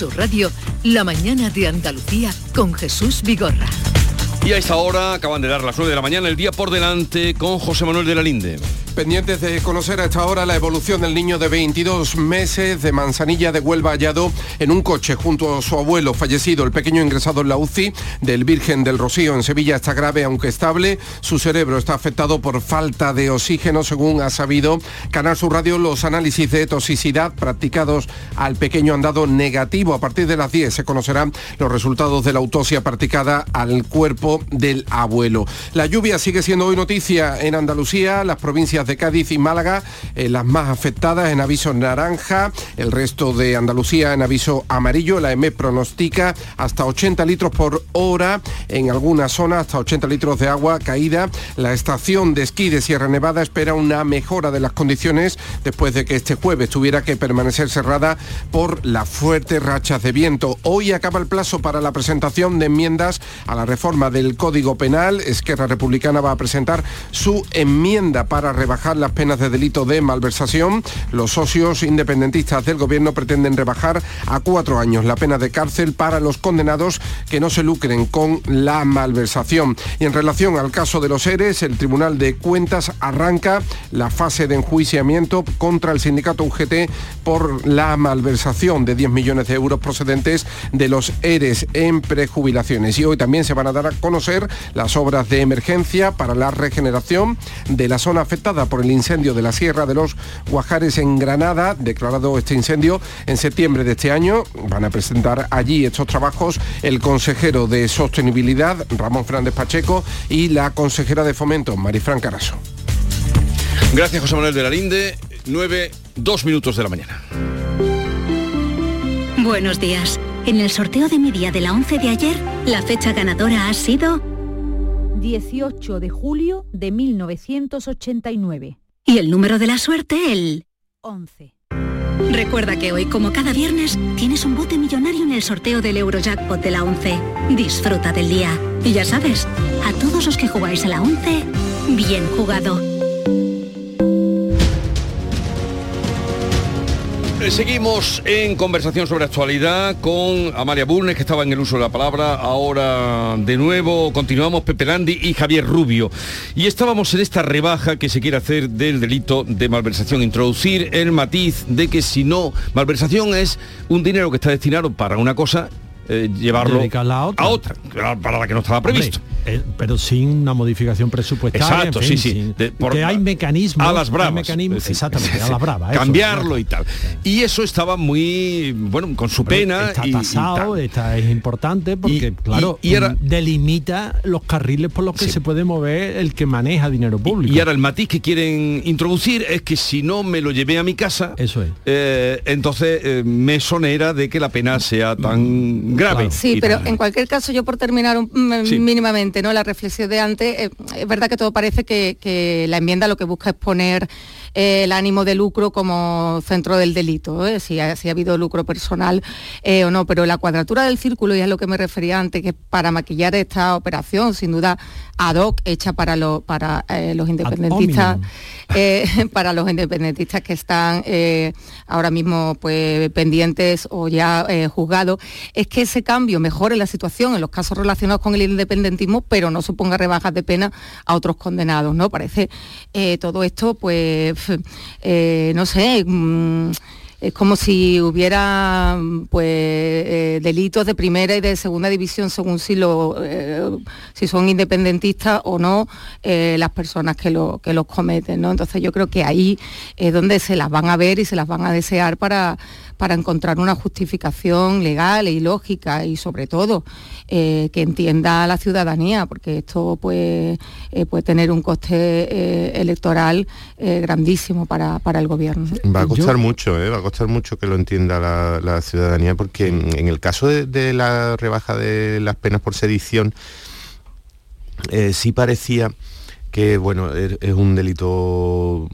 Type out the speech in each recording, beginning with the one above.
Su radio, la mañana de Andalucía con Jesús Vigorra. Y a esta hora acaban de dar las 9 de la mañana, el día por delante con José Manuel de la Linde. Pendientes de conocer a esta hora la evolución del niño de 22 meses de Manzanilla de Huelva hallado en un coche junto a su abuelo fallecido. El pequeño ingresado en la UCI del Virgen del Rocío en Sevilla está grave aunque estable. Su cerebro está afectado por falta de oxígeno según ha sabido Canal Sur Radio. Los análisis de toxicidad practicados al pequeño han dado negativo. A partir de las 10 se conocerán los resultados de la autopsia practicada al cuerpo del abuelo. La lluvia sigue siendo hoy noticia en Andalucía. Las provincias de Cádiz y Málaga, eh, las más afectadas en aviso naranja, el resto de Andalucía en aviso amarillo. La EME pronostica hasta 80 litros por hora en algunas zonas, hasta 80 litros de agua caída. La estación de esquí de Sierra Nevada espera una mejora de las condiciones después de que este jueves tuviera que permanecer cerrada por las fuertes rachas de viento. Hoy acaba el plazo para la presentación de enmiendas a la reforma del Código Penal. Esquerra Republicana va a presentar su enmienda para rebajar las penas de delito de malversación. Los socios independentistas del gobierno pretenden rebajar a cuatro años la pena de cárcel para los condenados que no se lucren con la malversación. Y en relación al caso de los ERES, el Tribunal de Cuentas arranca la fase de enjuiciamiento contra el sindicato UGT por la malversación de 10 millones de euros procedentes de los ERES en prejubilaciones. Y hoy también se van a dar a conocer las obras de emergencia para la regeneración de la zona afectada por el incendio de la Sierra de los Guajares en Granada, declarado este incendio en septiembre de este año. Van a presentar allí estos trabajos el consejero de Sostenibilidad, Ramón Fernández Pacheco, y la consejera de Fomento, Marifran Caraso. Gracias, José Manuel de la Linde. 9, 2 minutos de la mañana. Buenos días. En el sorteo de mi día de la 11 de ayer, la fecha ganadora ha sido 18 de julio de 1989. y el número de la suerte el 11. Recuerda que hoy, como cada viernes, tienes un bote millonario en el sorteo del Eurojackpot de la 11. Disfruta del día. Y ya sabes, a todos los que jugáis a la 11, bien jugado. Seguimos en conversación sobre actualidad con Amalia Bulnes, que estaba en el uso de la palabra. Ahora, de nuevo, continuamos Pepe Landi y Javier Rubio. Y estábamos en esta rebaja que se quiere hacer del delito de malversación. Introducir el matiz de que si no, malversación es un dinero que está destinado para una cosa, eh, llevarlo a otra. a otra, para la que no estaba previsto. Hombre, eh, pero sin una modificación presupuestaria. Exacto, en fin, sí, sí. sin- De- por- que hay mecanismos. a las bravas. mecanismos- exactamente, a las bravas. Cambiarlo y tal. Y eso estaba muy, bueno, con su pena. Está y- tasado, está, es importante porque, Y- claro, y- era- mm, delimita los carriles por los que se puede mover el que maneja dinero público. Y ahora el matiz que quieren introducir es que si no me lo llevé a mi casa, Eso es. eh, entonces me sonera de que la pena sea tan grave. Claro. Sí, Y pero en cualquier caso, yo por terminar un- mm, Sí. mínimamente ¿no? la reflexión de antes, eh, es verdad que todo parece que, que la enmienda lo que busca es poner eh, el ánimo de lucro como centro del delito, ¿eh? si, ha, si ha habido lucro personal eh, o no, pero la cuadratura del círculo, y es a lo que me refería antes, que es para maquillar esta operación, sin duda ad hoc, hecha para, lo- para eh, los independentistas, eh, para los independentistas que están eh, ahora mismo pues pendientes o ya juzgados, es que ese cambio mejore la situación en los casos relacionados con el independentismo, pero no suponga rebajas de pena a otros condenados, ¿no? Parece todo esto, pues, no sé. mm, es como si hubiera pues eh, delitos de primera y de segunda división según si lo eh, si son independentistas o no eh, las personas que lo que los cometen no entonces yo creo que ahí es donde se las van a ver y se las van a desear para para encontrar una justificación legal y lógica y sobre todo eh, que entienda a la ciudadanía, porque esto pues, puede tener un coste eh, electoral eh, grandísimo para, para el gobierno. Va a costar Yo- mucho, ¿eh? va a costar mucho que lo entienda la, ciudadanía, porque en, el caso de, la rebaja de las penas por sedición, eh, sí parecía que bueno er- es un delito,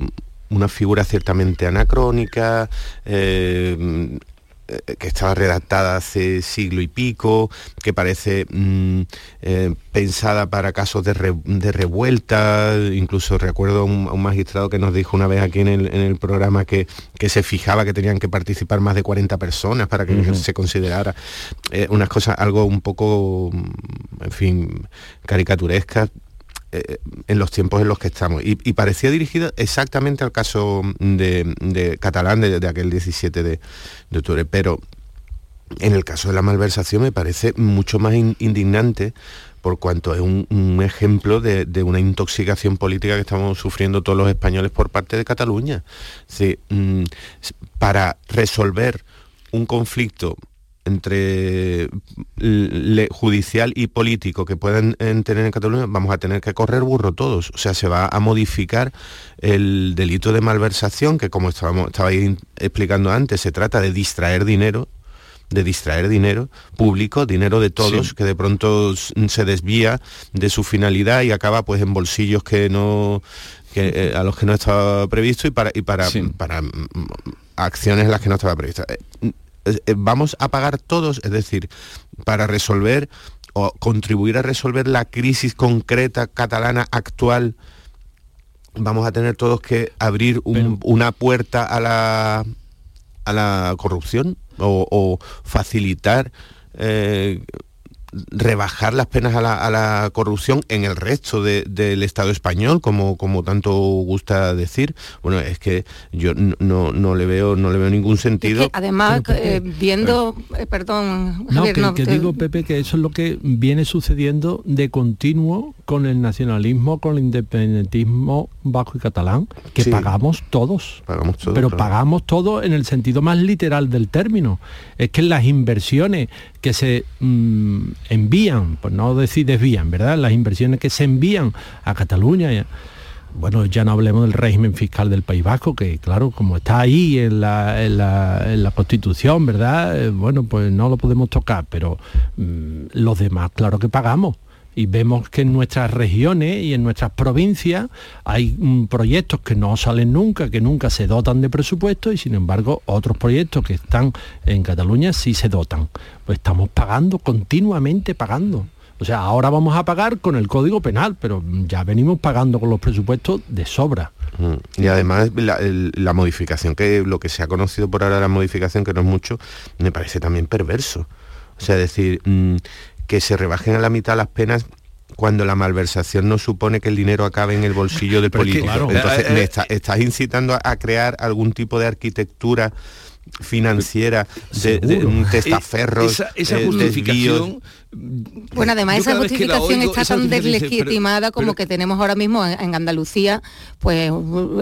una figura ciertamente anacrónica, eh, que estaba redactada hace siglo y pico, que parece mm, eh, pensada para casos de, revuelta, incluso recuerdo a un, magistrado que nos dijo una vez aquí en el, programa que, que, se fijaba que tenían que participar más de 40 personas para que se considerara eh, unas cosas, algo un poco, mm, en fin, caricaturescas, en los tiempos en los que estamos. Y, parecía dirigido exactamente al caso de, Catalán de, aquel 17 de, de octubre. Pero en el caso de la malversación me parece mucho más indignante por cuanto es un, ejemplo de, una intoxicación política que estamos sufriendo todos los españoles por parte de Cataluña. Mm, para resolver un conflicto entre judicial y político que puedan tener en Cataluña, vamos a tener que correr burro todos. O sea, se va a modificar el delito de malversación, que como estábamos, estaba explicando antes, se trata de distraer dinero de distraer dinero público, dinero de todos, que de pronto se desvía de su finalidad y acaba pues en bolsillos que no que, eh, a los que no estaba previsto y para y para, para mm, acciones en las que no estaba previsto. Eh, vamos a pagar todos, es decir, para resolver o contribuir a resolver la crisis concreta catalana actual, vamos a tener todos que abrir una puerta a la, a la corrupción o, facilitar eh, rebajar las penas a la, corrupción en el resto del Estado español, como, como tanto gusta decir. Bueno, es que yo no, no le veo no le veo ningún sentido. además, eh, viendo, eh, perdón, no, que, digo Pepe que eso es lo que viene sucediendo de continuo con el nacionalismo, con el independentismo vasco y catalán, que pagamos todos. Pagamos todos. Pero pagamos todo en el sentido más literal del término. Es que las inversiones que se mm, envían, pues no decir desvían, ¿verdad? Las inversiones que se envían a Cataluña, bueno, ya no hablemos del régimen fiscal del País Vasco, que claro, como está ahí en la, en la, Constitución, ¿verdad? Eh, bueno, pues no lo podemos tocar, pero mm, los demás, claro que pagamos y vemos que en nuestras regiones y en nuestras provincias hay mm, proyectos que no salen nunca, que nunca se dotan de presupuesto y sin embargo otros proyectos que están en Cataluña sí se dotan. Pues estamos pagando, continuamente pagando. O sea, ahora vamos a pagar con el Código Penal, pero ya venimos pagando con los presupuestos de sobra. Mm. Y además la, modificación, que lo que se ha conocido por ahora la modificación, que no es mucho, me parece también perverso. O sea, decir, mm, que se rebajen a la mitad las penas cuando la malversación no supone que el dinero acabe en el bolsillo del político. Entonces, eh, eh, estás incitando a crear algún tipo de arquitectura financiera de, un testaferros, esa, justificación bueno, además esa justificación está tan deslegitimada como que tenemos ahora mismo en, Andalucía, pues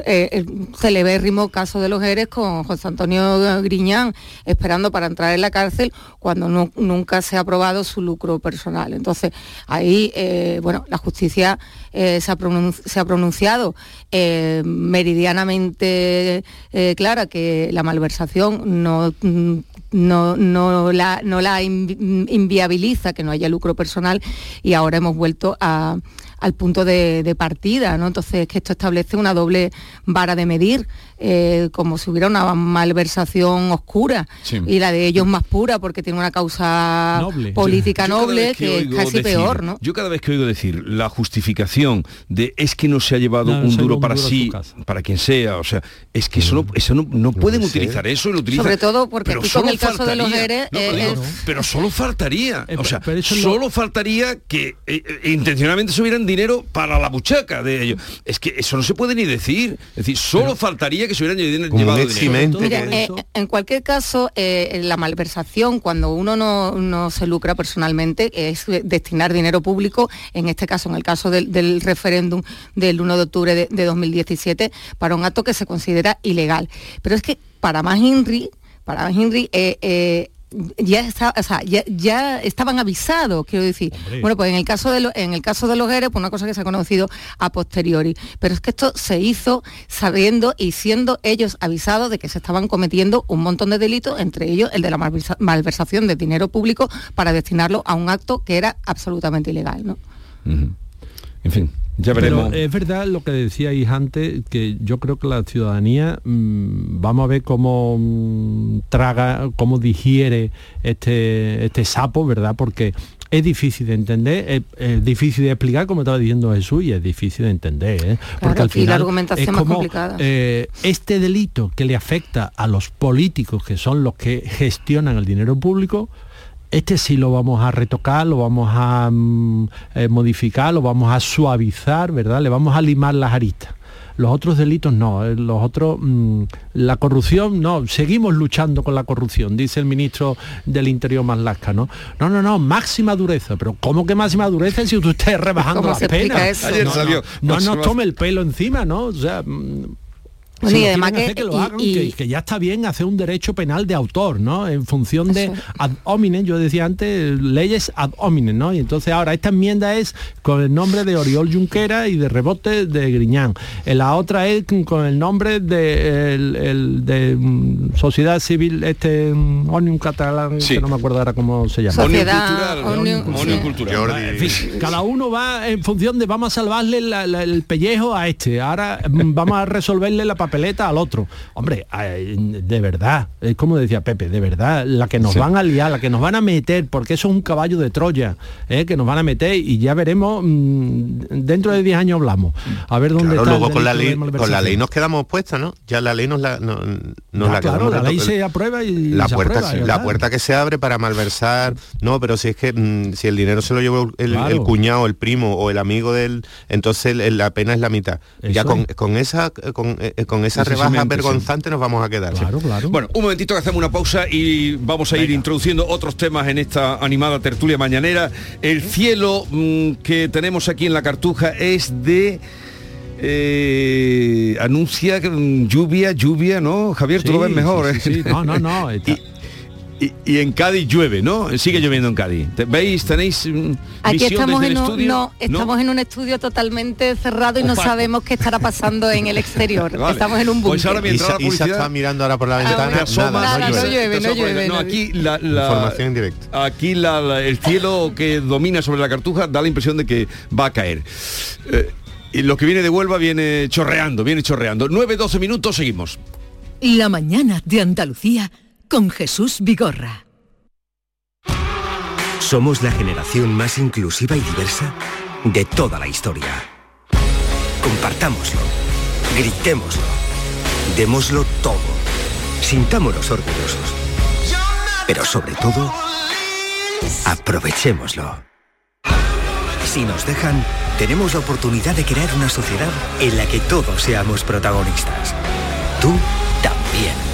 eh, el celebérrimo caso de los Eres con José Antonio Griñán esperando para entrar en la cárcel cuando nunca se ha aprobado su lucro personal. Entonces, ahí, eh, bueno, la justicia eh, se, ha pronunciado meridianamente clara que la malversación no no, no, la, no la inviabiliza, que no haya lucro personal y ahora hemos vuelto a, al punto de, partida, ¿no? Entonces que esto establece una doble vara de medir, eh, como si hubiera una malversación oscura y la de ellos más pura porque tiene una causa política noble que, es casi peor, ¿no? Yo cada vez que oigo decir la justificación de es que no se ha llevado un duro para sí, para quien sea, o sea, es que eso no, eso no, pueden utilizar eso, lo utilizan. Sobre todo porque aquí con el caso de los ERE... Pero solo faltaría, o sea, solo faltaría que eh, intencionalmente se hubieran dinero para la buchaca de ellos. Es que eso no se puede ni decir. Es decir, solo faltaría que se hubieran llevado dinero. Eh, en cualquier caso, eh, la malversación, cuando uno no, se lucra personalmente, es destinar dinero público, en este caso, en el caso del, referéndum del 1 de octubre de, 2017, para un acto que se considera ilegal. Pero es que para más Henry, para más Henry, eh, ya, ya, estaban avisados, quiero decir. Bueno, pues en el caso de en el caso de los ERE, pues una cosa que se ha conocido a posteriori. Pero es que esto se hizo sabiendo y siendo ellos avisados de que se estaban cometiendo un montón de delitos, entre ellos el de la malversación de dinero público para destinarlo a un acto que era absolutamente ilegal, ¿no? En fin. Ya veremos. Pero es verdad lo que decíais antes, que yo creo que la ciudadanía, mm, vamos a ver cómo mm, traga, cómo digiere este, este sapo, ¿verdad? Porque es difícil de entender, es, es difícil de explicar, como estaba diciendo Jesús, y es difícil de entender, ¿eh? Porque al y la final argumentación es más como, complicada. eh, este delito que le afecta a los políticos, que son los que gestionan el dinero público, este sí lo vamos a retocar, lo vamos a mm, eh, modificar, lo vamos a suavizar, ¿verdad? Le vamos a limar las aristas. Los otros delitos no, eh, los otros, mm, la corrupción no, seguimos luchando con la corrupción, dice el ministro del Interior Maslasca, ¿no? No, no, no, máxima dureza, pero ¿cómo que máxima dureza si usted está rebajando ¿Cómo las penas? eso? No, salió, no, no nos tome el pelo encima, ¿no? O sea, mm, Si y lo además que- hacer, que lo y- hagan, y- que, que ya está bien hacer un derecho penal de autor, ¿no? En función de ad hominem, yo decía antes, leyes ad hominem, ¿no? Y entonces ahora esta enmienda es con el nombre de Oriol Junquera y de Rebote de Griñán. Eh, La otra es con el nombre de, el- el de mm, Sociedad Civil, este mm, Omnium Catalán, Sí. que no me acuerdo ahora cómo se llama. Omnium Sociedad, Cultural, Omnium- Omnium sí. Cultural. Jordi. En fin, cada uno va en función de vamos a salvarle la- la- el pellejo a este, ahora mm, vamos a resolverle la papeleta al otro. Hombre, de verdad, es como decía Pepe, de verdad, la que nos Sí. van a liar, la que nos van a meter, porque eso es un caballo de Troya, ¿eh? que nos van a meter y ya veremos, mm, dentro de 10 años hablamos. A ver dónde Claro, está. luego con la, ley, con la ley nos quedamos puestos, ¿no? Ya la ley nos la, no- nos Ya, la claro, la ley se aprueba y la se puerta, aprueba, la puerta que se abre para malversar, no, pero si es que mm, si el dinero se lo llevó el, Claro. el cuñado, el primo o el amigo del, entonces el- la pena es la mitad. ya con, es. con esa con, eh, con esa rebaja sí. vergonzante nos vamos a quedar. Claro, claro. Bueno, un momentito que hacemos una pausa y vamos a ir introduciendo otros temas en esta animada tertulia mañanera. El cielo mm, que tenemos aquí en la cartuja es de... eh, anuncia mm, lluvia, lluvia, ¿no? Javier, tú lo ves Sí, mejor. sí, sí, ¿eh? sí. No, no, no. está- Y, y- y en Cádiz llueve, ¿no? Sigue lloviendo en Cádiz. ¿Te- ¿Veis? ¿Tenéis mm, Aquí visión estamos desde en el un, estudio? no, estamos en un estudio totalmente cerrado y no sabemos qué estará pasando en el exterior. Vale. Estamos en un búnker. Pues ahora Isa, Isa está mirando ahora por la ventana, te asomas, nada, Nada, no no llueve. llueve, te no asomas, llueve, no aquí la, la- Información en directo. Aquí la- la- el cielo que domina sobre la cartuja da la impresión de que va a caer. Eh, y lo que viene de Huelva viene chorreando, viene chorreando. 9-12 minutos, seguimos. La mañana de Andalucía con Jesús Vigorra. Somos la generación más inclusiva y diversa de toda la historia. Compartámoslo, gritémoslo, démoslo todo, sintámonos orgullosos. Pero sobre todo, aprovechémoslo. Si nos dejan, tenemos la oportunidad de crear una sociedad en la que todos seamos protagonistas. Tú también.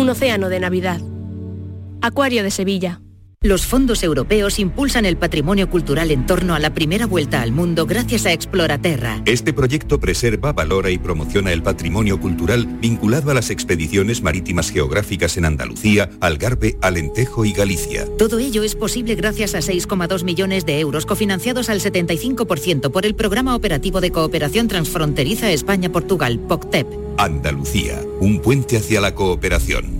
Un océano de Navidad. Acuario de Sevilla. Los fondos europeos impulsan el patrimonio cultural en torno a la primera vuelta al mundo gracias a Exploraterra. Este proyecto preserva, valora y promociona el patrimonio cultural vinculado a las expediciones marítimas geográficas en Andalucía, Algarve, Alentejo y Galicia. Todo ello es posible gracias a 6,2 millones de euros cofinanciados al 75% por el Programa Operativo de Cooperación Transfronteriza España-Portugal, POCTEP. Andalucía, un puente hacia la cooperación.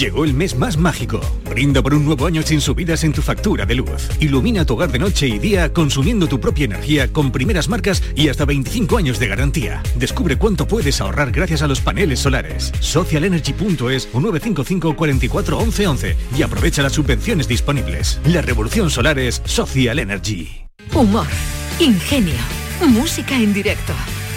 Llegó el mes más mágico. Brinda por un nuevo año sin subidas en tu factura de luz. Ilumina tu hogar de noche y día consumiendo tu propia energía con primeras marcas y hasta 25 años de garantía. Descubre cuánto puedes ahorrar gracias a los paneles solares. Socialenergy.es o 955 44 11 11 y aprovecha las subvenciones disponibles. La revolución solar es Social Energy. Humor, ingenio, música en directo,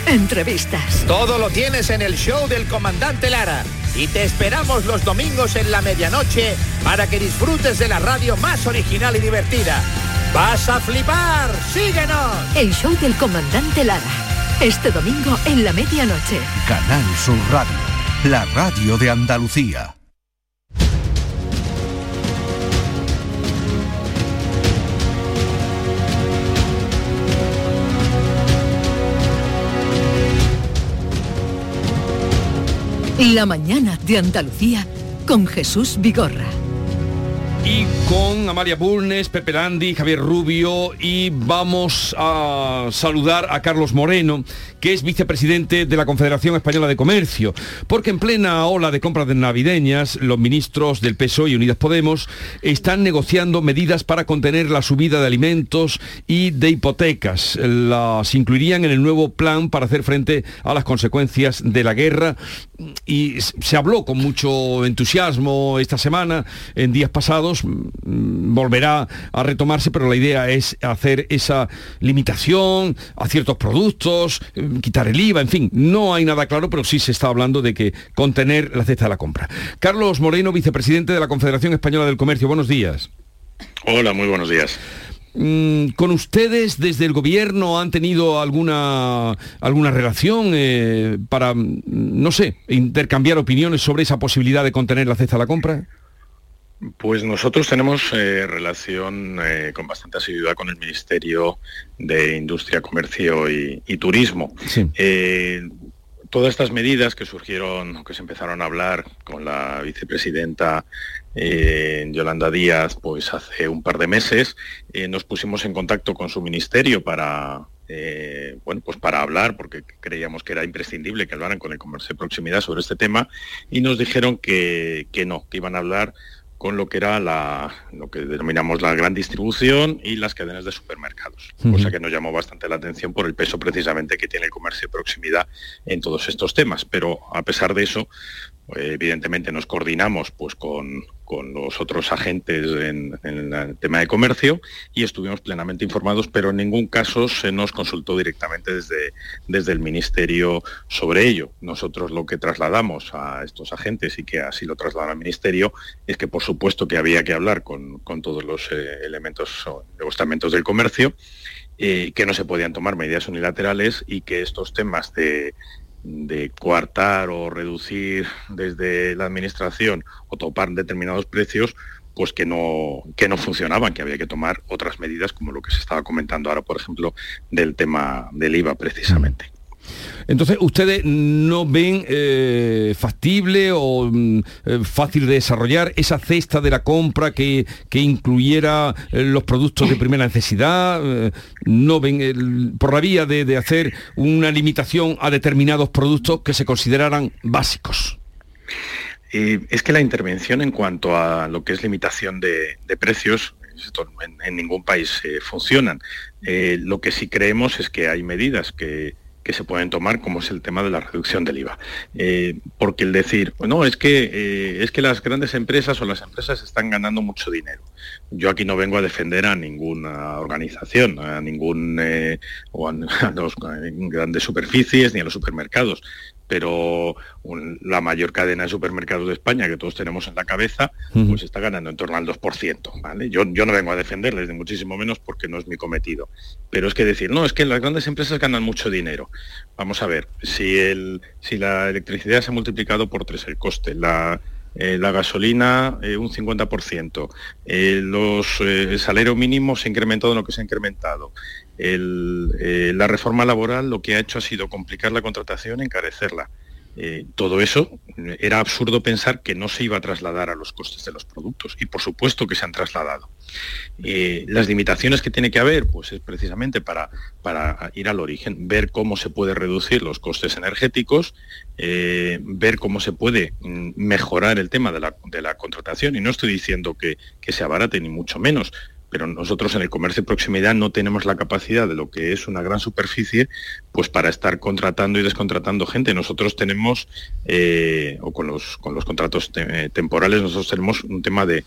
entrevistas. Todo lo tienes en el show del comandante Lara. Y te esperamos los domingos en la medianoche para que disfrutes de la radio más original y divertida. ¡Vas a flipar! ¡Síguenos! El show del comandante Lara. Este domingo en la medianoche. Canal Sur Radio, la radio de Andalucía. La mañana de Andalucía con Jesús Vigorra. Y con Amalia Bulnes, Pepe Landi, Javier Rubio y vamos a saludar a Carlos Moreno, que es vicepresidente de la Confederación Española de Comercio, porque en plena ola de compras de navideñas, los ministros del PSOE y Unidas Podemos están negociando medidas para contener la subida de alimentos y de hipotecas. Las incluirían en el nuevo plan para hacer frente a las consecuencias de la guerra y se habló con mucho entusiasmo esta semana, en días pasados, mm, volverá a retomarse, pero la idea es hacer esa limitación a ciertos productos, mm, quitar el IVA, en fin, no hay nada claro, pero sí se está hablando de que contener la cesta de la compra. Carlos Moreno, vicepresidente de la Confederación Española del Comercio, buenos días. Hola, muy buenos días. Mm, ¿Con ustedes desde el gobierno han tenido alguna, alguna relación eh, para, mm, no sé, intercambiar opiniones sobre esa posibilidad de contener la cesta de la compra? Pues nosotros tenemos eh, relación eh, con bastante asiduidad con el Ministerio de Industria, Comercio y, y Turismo. Todas estas medidas que surgieron, que se empezaron a hablar con la vicepresidenta eh, Yolanda Díaz, pues hace un par de meses, eh, nos pusimos en contacto con su ministerio para, eh, bueno, pues para hablar, porque creíamos que era imprescindible que hablaran con el comercio de proximidad sobre este tema, y nos dijeron que, que no, que iban a hablar con lo que era la, lo que denominamos la gran distribución y las cadenas de supermercados, cosa que nos llamó bastante la atención por el peso precisamente que tiene el comercio de proximidad en todos estos temas. Pero a pesar de eso, evidentemente nos coordinamos pues con, con los otros agentes en, el tema de comercio y estuvimos plenamente informados, pero en ningún caso se nos consultó directamente desde, desde el Ministerio sobre ello. Nosotros lo que trasladamos a estos agentes y que así lo trasladaron al Ministerio es que por supuesto que había que hablar con, con todos los eh, elementos o estamentos del comercio, eh, que no se podían tomar medidas unilaterales y que estos temas de de coartar o reducir desde la administración o topar determinados precios, pues que no, que no funcionaban, que había que tomar otras medidas como lo que se estaba comentando ahora, por ejemplo, del tema del IVA precisamente. Entonces, ¿ustedes no ven eh, factible o mm, eh, fácil de desarrollar esa cesta de la compra que, que incluyera eh, los productos de primera necesidad? ¿No ven por la vía de, hacer una limitación a determinados productos que se consideraran básicos? Es que la intervención en cuanto a lo que es limitación de, precios, en, ningún país eh, funcionan. Lo que sí creemos es que hay medidas que, que se pueden tomar, como es el tema de la reducción del IVA. Eh, porque el decir, no, es que, eh, es que las grandes empresas o las empresas están ganando mucho dinero. Yo aquí no vengo a defender a ninguna organización, a ningún eh, o a, a grandes superficies ni a los supermercados. Pero la mayor cadena de supermercados de España que todos tenemos en la cabeza, pues está ganando en torno al 2%. ¿vale? Yo, yo no vengo a defenderles, de muchísimo menos porque no es mi cometido. Pero es que decir, no, es que las grandes empresas ganan mucho dinero. Vamos a ver, si, el, si la electricidad se ha multiplicado por tres el coste, la, eh, la gasolina eh, un 50%, eh, los, el salario mínimo se ha incrementado en lo que se ha incrementado, la reforma laboral lo que ha hecho ha sido complicar la contratación, encarecerla. Eh, todo eso era absurdo pensar que no se iba a trasladar a los costes de los productos y por supuesto que se han trasladado. Eh, las limitaciones que tiene que haber, pues es precisamente para, para ir al origen, ver cómo se puede reducir los costes energéticos, eh, ver cómo se puede mm, mejorar el tema de la, de la contratación y no estoy diciendo que, que se abarate ni mucho menos, pero nosotros en el comercio de proximidad no tenemos la capacidad de lo que es una gran superficie, pues para estar contratando y descontratando gente. Nosotros tenemos, eh, o con los, con los contratos temporales, nosotros tenemos un tema de,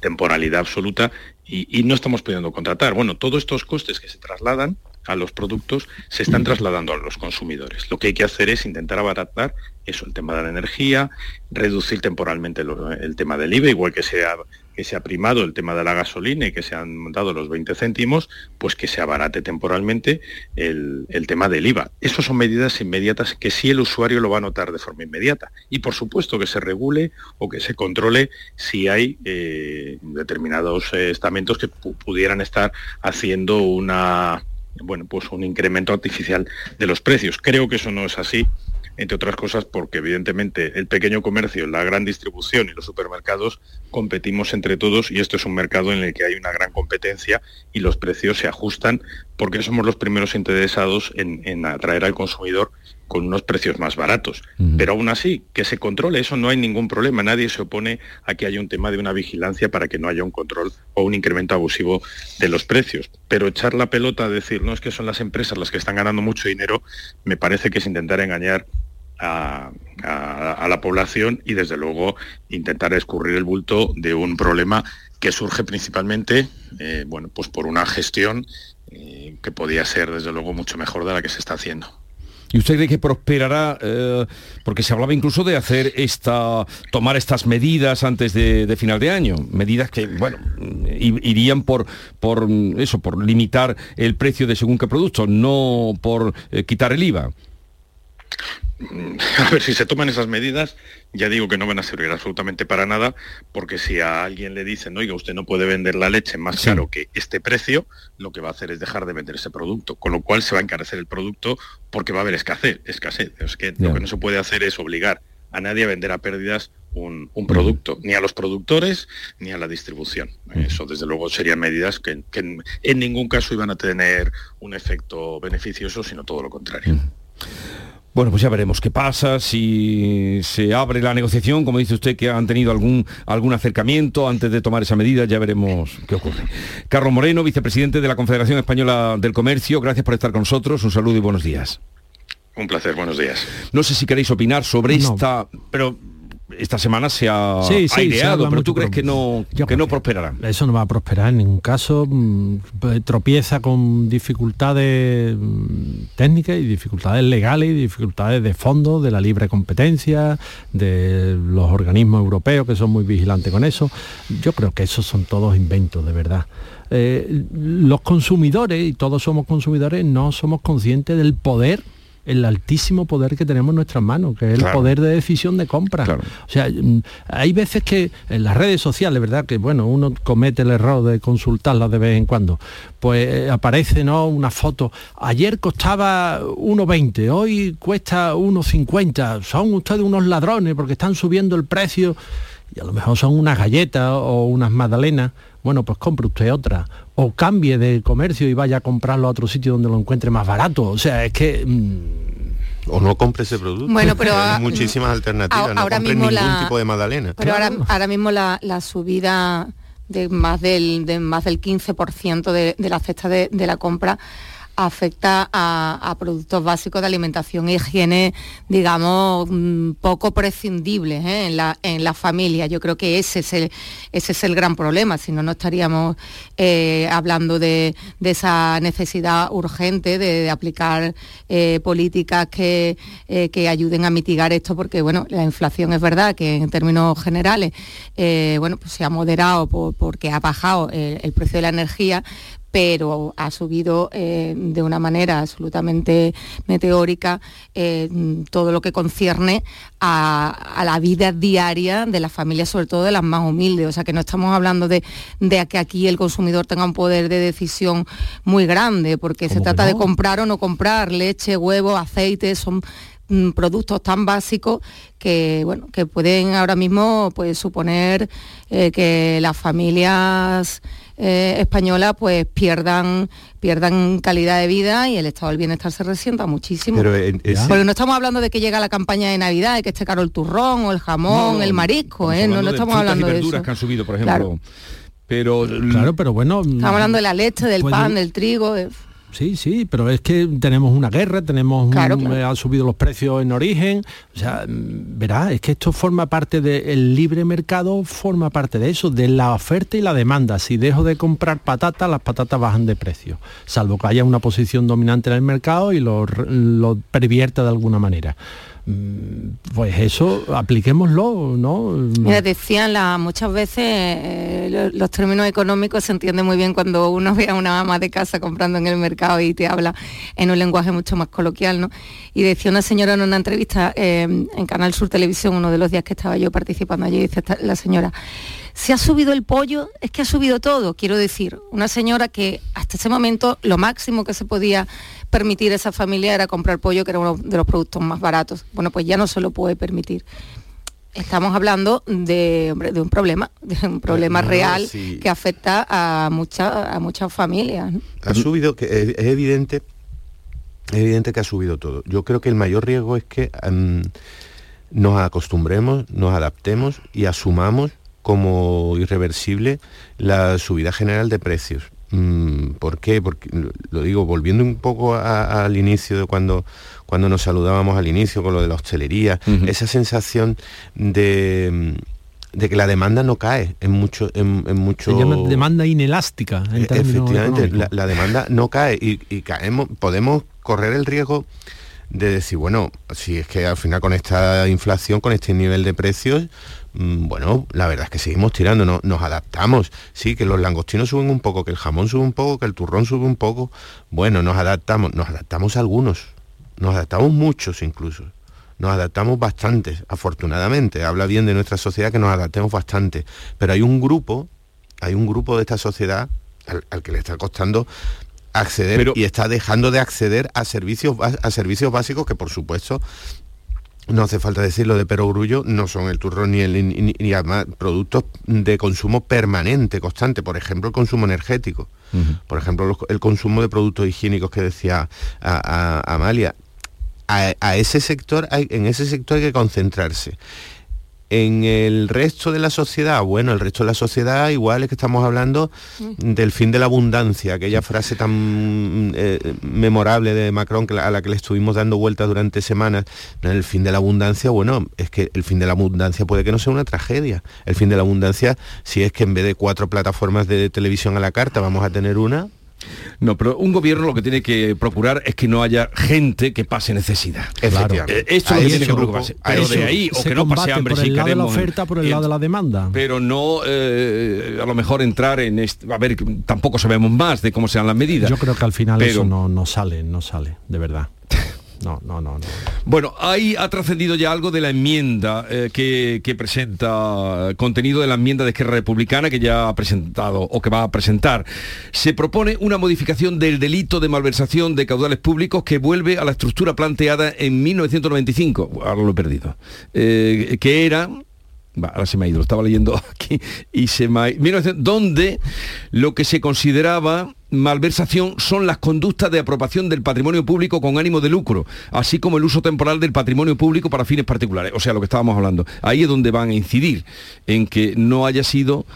temporalidad absoluta y, y, no estamos pudiendo contratar. Bueno, todos estos costes que se trasladan a los productos se están trasladando a los consumidores. Lo que hay que hacer es intentar abaratar eso, el tema de la energía, reducir temporalmente el tema del IVA, igual que se, ha, que se ha primado el tema de la gasolina y que se han dado los 20 céntimos, pues que se abarate temporalmente el, tema del IVA. Esas son medidas inmediatas que sí el usuario lo va a notar de forma inmediata. Y por supuesto que se regule o que se controle si hay eh, determinados estamentos que pudieran estar haciendo una bueno, pues un incremento artificial de los precios. Creo que eso no es así entre otras cosas porque evidentemente el pequeño comercio, la gran distribución y los supermercados competimos entre todos y esto es un mercado en el que hay una gran competencia y los precios se ajustan porque somos los primeros interesados en, atraer al consumidor con unos precios más baratos. Pero aún así, que se controle, eso no hay ningún problema. Nadie se opone a que haya un tema de una vigilancia para que no haya un control o un incremento abusivo de los precios. Pero echar la pelota a decir, no es que son las empresas las que están ganando mucho dinero, me parece que es intentar engañar a, la población y desde luego intentar escurrir el bulto de un problema que surge principalmente eh, bueno, pues por una gestión eh, que podía ser desde luego mucho mejor de la que se está haciendo. ¿Y usted cree que prosperará? Eh, porque se hablaba incluso de hacer esta, tomar estas medidas antes de, final de año, medidas que, bueno, irían por, por eso, por limitar el precio de según qué producto, no por quitar el IVA. a ver si se toman esas medidas, ya digo que no van a servir absolutamente para nada, porque si a alguien le dicen, oiga, usted no puede vender la leche más caro que este precio, lo que va a hacer es dejar de vender ese producto, con lo cual se va a encarecer el producto porque va a haber escasez. escasez. Es que lo que no se puede hacer es obligar a nadie a vender a pérdidas un, producto, ni a los productores ni a la distribución. Eso, desde luego, serían medidas que, en, ningún caso iban a tener un efecto beneficioso, sino todo lo contrario. Bueno, pues ya veremos qué pasa, si se abre la negociación, como dice usted que han tenido algún, algún acercamiento antes de tomar esa medida, ya veremos qué ocurre. Carlos Moreno, vicepresidente de la Confederación Española del Comercio, gracias por estar con nosotros, un saludo y buenos días. Un placer, buenos días. No sé si queréis opinar sobre esta, pero esta semana se ha sí, ideado, pero tú crees que no, que no prosperará. Eso no va a prosperar en ningún caso. Mm, tropieza con dificultades mm, técnicas y dificultades legales y dificultades de fondo, de la libre competencia, de los organismos europeos que son muy vigilantes con eso. Yo creo que esos son todos inventos, de verdad. Eh, los consumidores, y todos somos consumidores, no somos conscientes del poder el altísimo poder que tenemos en nuestras manos, que es el poder de decisión de compra. O sea, mm, hay veces que en las redes sociales, ¿verdad? Que bueno, uno comete el error de consultarlas de vez en cuando. Pues eh, aparece, ¿no? Una foto. Ayer costaba 1,20, hoy cuesta 1,50. Son ustedes unos ladrones porque están subiendo el precio y a lo mejor son unas galletas o unas magdalenas bueno, pues compre usted otra. O cambie de comercio y vaya a comprarlo a otro sitio donde lo encuentre más barato. O sea, es que... Mm, o no compre ese producto. Bueno, pero hay muchísimas alternativas. no compre ningún tipo de magdalena. Pero ahora, mismo la, subida de más del, de más del 15% de, de la cesta de, la compra afecta a, productos básicos de alimentación e higiene, digamos, mm, poco prescindibles ¿eh? en, la, en la familia. Yo creo que ese es el, ese es el gran problema, si no, no estaríamos eh, hablando de, esa necesidad urgente de, aplicar eh, políticas que, que, ayuden a mitigar esto, porque bueno, la inflación es verdad que en términos generales bueno, pues se ha moderado porque ha bajado el precio de la energía, pero ha subido eh, de una manera absolutamente meteórica eh, todo lo que concierne a, la vida diaria de las familias, sobre todo de las más humildes. O sea, que no estamos hablando de, que aquí el consumidor tenga un poder de decisión muy grande, porque se trata de comprar o no comprar leche, huevo, aceite, son mm, productos tan básicos que bueno que pueden ahora mismo pues suponer eh, que las familias eh, española pues pierdan pierdan calidad de vida y el estado del bienestar se resienta muchísimo. Pero, Porque no estamos hablando de que llega la campaña de Navidad, de que esté caro el turrón o el jamón, el marisco, ¿eh? no, no estamos hablando de eso. que han subido, por ejemplo. Pero claro, pero bueno, estamos hablando de la leche, del pan, del trigo. Sí, sí, pero es que tenemos una guerra, tenemos han subido los precios en origen, o sea, verá, es que esto forma parte del libre mercado, forma parte de eso, de la oferta y la demanda. Si dejo de comprar patatas, las patatas bajan de precio, salvo que haya una posición dominante en el mercado y lo, lo pervierta de alguna manera. Mm, pues eso, apliquémoslo, ¿no? Mira, decían la, muchas veces eh, los, términos económicos se entienden muy bien cuando uno ve a una ama de casa comprando en el mercado y te habla en un lenguaje mucho más coloquial, ¿no? Y decía una señora en una entrevista eh, en Canal Sur Televisión, uno de los días que estaba yo participando allí, dice la señora, se ha subido el pollo, es que ha subido todo, quiero decir, una señora que hasta ese momento lo máximo que se podía permitir esa familia era comprar pollo, que era uno de los productos más baratos. Bueno, pues ya no se lo puede permitir. Estamos hablando de, de un problema, de un problema real que afecta a, mucha, a muchas familias. Ha subido, que es, evidente, es evidente que ha subido todo. Yo creo que el mayor riesgo es que em, nos acostumbremos, nos adaptemos y asumamos como irreversible la subida general de precios. Mm, ¿Por qué? Porque lo digo, volviendo un poco al inicio de cuando, cuando nos saludábamos al inicio con lo de la hostelería, esa sensación de de que la demanda no cae en mucho en, mucho Se llama demanda inelástica en e, efectivamente la, demanda no cae y, y, caemos podemos correr el riesgo de decir bueno si es que al final con esta inflación con este nivel de precios Mm, bueno, la verdad es que seguimos tirando, nos adaptamos. Sí, que los langostinos suben un poco, que el jamón sube un poco, que el turrón sube un poco. Bueno, nos adaptamos, nos adaptamos a algunos, nos adaptamos muchos incluso. Nos adaptamos bastante, afortunadamente. Habla bien de nuestra sociedad que nos adaptemos bastante. Pero hay un grupo, hay un grupo de esta sociedad al, que le está costando acceder y está dejando de acceder a servicios a servicios básicos que por supuesto no hace falta decirlo de perogrullo, no son el turrón ni el ni, además productos de consumo permanente, constante, por ejemplo el consumo energético, por ejemplo el consumo de productos higiénicos que decía Amalia. A, ese sector hay, en ese sector hay que concentrarse. En el resto de la sociedad, bueno, el resto de la sociedad igual es que estamos hablando mm. del fin de la abundancia, aquella frase tan eh, memorable de Macron a la que le estuvimos dando vueltas durante semanas. El fin de la abundancia, bueno, es que el fin de la abundancia puede que no sea una tragedia. El fin de la abundancia, si es que en vez de cuatro plataformas de televisión a la carta vamos a tener una, no, pero un gobierno lo que tiene que procurar es que no haya gente que pase necesidad. Efectivamente. Eh, esto tiene que preocuparse. Pero de ahí, o que no pase hambre por el lado de la oferta, por el lado de la demanda. Pero no eh, a lo mejor entrar en este, a ver, tampoco sabemos más de cómo sean las medidas. Yo creo que al final eso no, no sale, no sale, de verdad. No, no, no, no. Bueno, ahí ha trascendido ya algo de la enmienda eh, que, presenta, contenido de la enmienda de Esquerra Republicana que ya ha presentado o que va a presentar. Se propone una modificación del delito de malversación de caudales públicos que vuelve a la estructura planteada en 1995, ahora lo he perdido, eh, que era ahora se me ha ido, lo estaba leyendo aquí y se me ha ido, donde lo que se consideraba malversación son las conductas de apropiación del patrimonio público con ánimo de lucro, así como el uso temporal del patrimonio público para fines particulares. O sea, lo que estábamos hablando. Ahí es donde van a incidir, en que no haya sido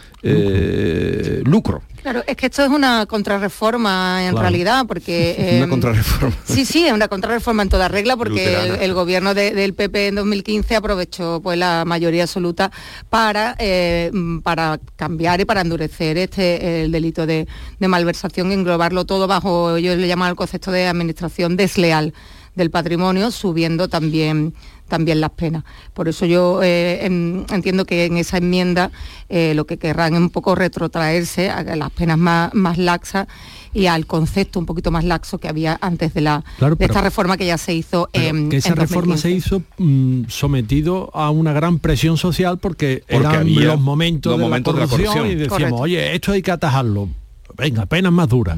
lucro. Eh, Claro, es que esto es una contrarreforma en realidad, porque... una contrarreforma. Sí, sí, es una contrarreforma en toda regla, porque el, el, gobierno de, del PP en 2015 aprovechó pues la mayoría absoluta para, eh, para cambiar y para endurecer este el delito de, de malversación englobarlo todo bajo, yo le llamo el concepto de administración desleal del patrimonio, subiendo también también las penas. Por eso yo eh, en, entiendo que en esa enmienda eh, lo que querrán es un poco retrotraerse a las penas más, más laxas y al concepto un poquito más laxo que había antes de la Claro, de pero- esta reforma que ya se hizo en que esa en reforma 2015. se hizo mm, sometido a una gran presión social porque, Porque eran había los momentos, los de, momentos de la la corrupción corrupción. y decíamos, Correcto. oye, esto hay que atajarlo. Venga, penas más duras.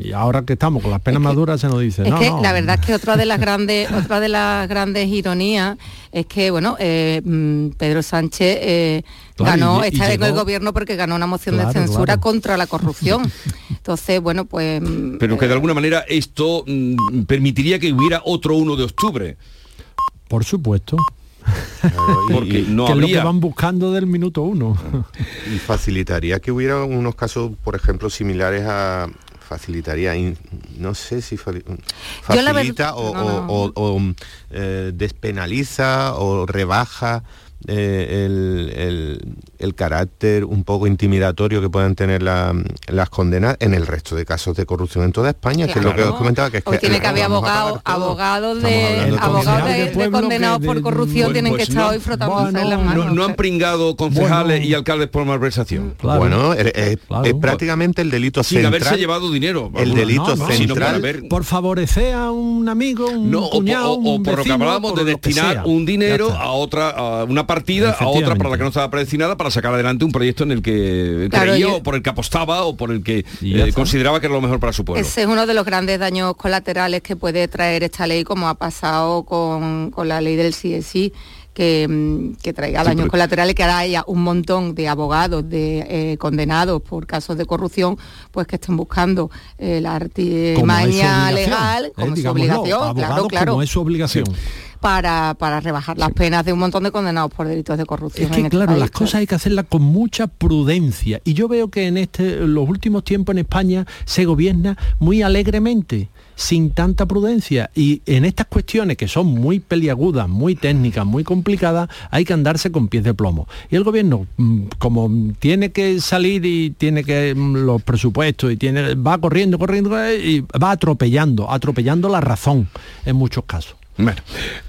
Y ahora que estamos con las penas más duras se nos dice, Es no, que no, la verdad es que otra de las grandes, otra de las grandes ironías es que bueno, eh, mm, Pedro Sánchez eh, Claro, ganó, y- y está en el gobierno porque ganó una moción Claro, de censura claro. contra la corrupción. Entonces, bueno, pues mm, Pero que de alguna manera esto mm, permitiría que hubiera otro 1 de octubre. por supuesto. Porque no que es lo que van buscando del minuto uno. Y facilitaría que hubiera unos casos, por ejemplo, similares a facilitaría, no sé si facilita o, no, no. o- o, eh, despenaliza o rebaja eh, el, el- el carácter un poco intimidatorio que puedan tener la- las condenas en el resto de casos de corrupción en toda España, que es lo que Claro. os comentaba, que es Hoy que tiene que haber vamos a abogados, de de abogados de, de de pueblo condenados por de- corrupción Pues- tienen pues que estar no. hoy frotándose Bueno, las No, manos. no han pringado concejales Bueno. y alcaldes por malversación. Claro. Bueno, es, es- Claro. es prácticamente el delito Sin central. haberse llevado dinero. el delito no, no, sino por central- haber- por favorecer a un amigo, un No, o, por- cuñado, o- o un por lo que vecino, hablábamos de destinar un dinero a otra, a una partida, a otra para la que no estaba predestinada, para sacar adelante un proyecto en el que Claro, creía yo- o por el que apostaba o por el que eh, consideraba que era lo mejor para su pueblo. Ese es uno de los grandes daños colaterales que puede traer esta ley, como ha pasado con, con la ley del CSI, que, mm, que traiga daños colaterales, que ahora haya un montón de abogados de eh, condenados por casos de corrupción, pues que estén buscando eh, la es su artimaña legal, eh, como su digámoslo, obligación, claro, abogados claro, como es su obligación. para, para rebajar las penas de un montón de condenados por delitos de corrupción. Es que en este claro, país, las cosas hay que hacerlas con mucha prudencia. Y yo veo que en este, en los últimos tiempos en España se gobierna muy alegremente, sin tanta prudencia. Y en estas cuestiones que son muy peliagudas, muy técnicas, muy complicadas, hay que andarse con pies de plomo. Y el gobierno, mm, como tiene que salir y tiene que mm, los presupuestos y tiene, va corriendo, corriendo y va atropellando, atropellando la razón en muchos casos. Bueno,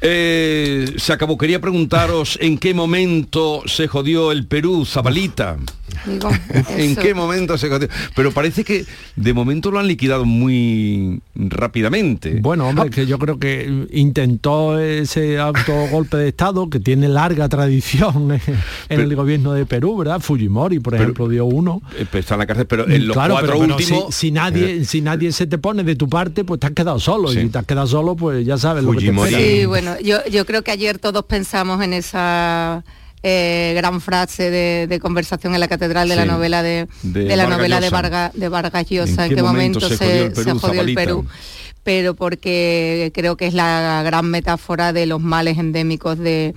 eh, se acabó. Quería preguntaros en qué momento se jodió el Perú, Zabalita. Digo, ¿En qué momento se jodió? Pero parece que de momento lo han liquidado muy rápidamente. Bueno, hombre, que yo creo que intentó ese autogolpe de Estado que tiene larga tradición en Pero- el gobierno de Perú, ¿verdad? Fujimori, por ejemplo, dio uno. Eh, está en la cárcel, pero en los Claro, cuatro pero- pero últimos... si, si nadie, si nadie se te pone de tu parte, pues te has quedado solo. Sí. Y si te has quedado solo, pues ya sabes lo que te Sí, bueno, yo, yo creo que ayer todos pensamos en esa eh, gran frase de, de conversación en la catedral de la novela de, de de la Vargas novela de Llosa. Vargas de Vargas Llosa, en, qué momento, se, jodió el Perú, se jodió el? Perú. Pero porque creo que es la gran metáfora de los males endémicos de,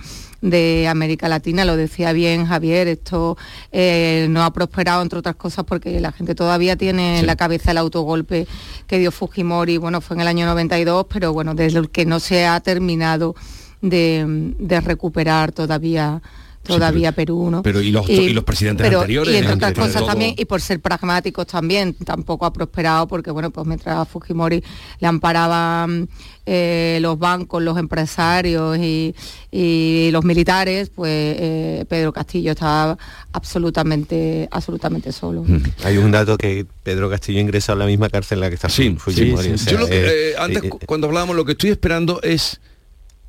de América Latina, lo decía bien Javier, esto eh, no ha prosperado entre otras cosas porque la gente todavía tiene en la cabeza el autogolpe que dio Fujimori, bueno, fue en el año 92, pero bueno, desde el que no se ha terminado de, de recuperar todavía todavía Perú, ¿no? pero y los- y los presidentes pero- anteriores, Y entre otras cosas todo- también, y por ser pragmáticos también, tampoco ha prosperado porque, bueno, pues mientras a Fujimori le amparaban eh, los bancos, los empresarios y, y los militares, pues eh, Pedro Castillo estaba absolutamente, absolutamente solo. Mm. Hay un dato que Pedro Castillo ingresa a la misma cárcel en la que está Sí, Fujimori. sí, o sí. sea, Yo lo que, eh, antes eh, cu- cuando hablábamos lo que estoy esperando es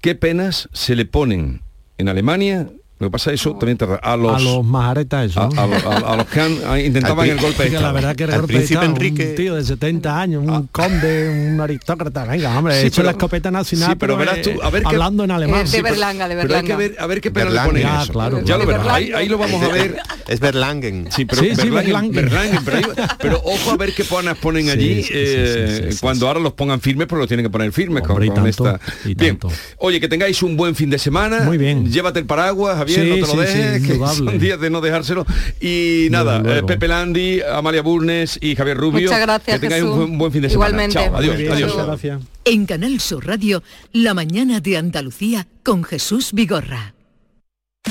qué penas se le ponen en Alemania. Lo que pasa es eso también tarda- a los a los majaretas eso. a, ¿no? a los- a- a los que han, a- intentaban el golpe de Que la Estado. verdad que el Al golpe de príncipe Estado, Enrique- un tío de 70 años, un conde, un aristócrata, venga, hombre, Sí, hecho pero- la escopeta nacional, sí, pero verás tú, a ver hablando en alemán. Eh, de Sí, Berlanga, de Pero hay que Berlanga. ver, a ver qué pena le ponen Ya, eso. claro, ya claro. lo verás. Ahí, ahí lo vamos a ver Es Berlangen. Sí, pero Berlangen, Berlangen, pero, pero, ojo a ver qué panas ponen allí eh, cuando ahora los pongan firmes, pero los tienen que poner firmes con, esta. Bien. Oye, que tengáis un buen fin de semana. Muy bien. Llévate el paraguas, Javier, no te lo dejes, que son días de no dejárselo. Y nada, eh, Pepe Landi, Amalia Burnes y Javier Rubio. Muchas gracias. Que tengáis un buen fin de semana. Igualmente. Chao, adiós, adiós. Gracias. En Canal Sur Radio, La mañana de Andalucía con Jesús Vigorra.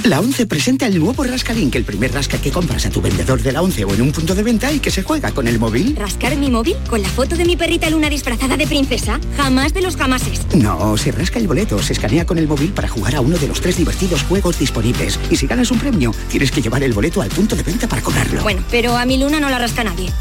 La 11 presenta el nuevo Rascalink, el primer rasca que compras a tu vendedor de la 11 o en un punto de venta y que se juega con el móvil. ¿Rascar mi móvil? ¿Con la foto de mi perrita Luna disfrazada de princesa? Jamás de los jamases. No, se rasca el boleto, se escanea con el móvil para jugar a uno de los tres divertidos juegos disponibles. Y si ganas un premio, tienes que llevar el boleto al punto de venta para cobrarlo. Bueno, pero a mi Luna no la rasca nadie.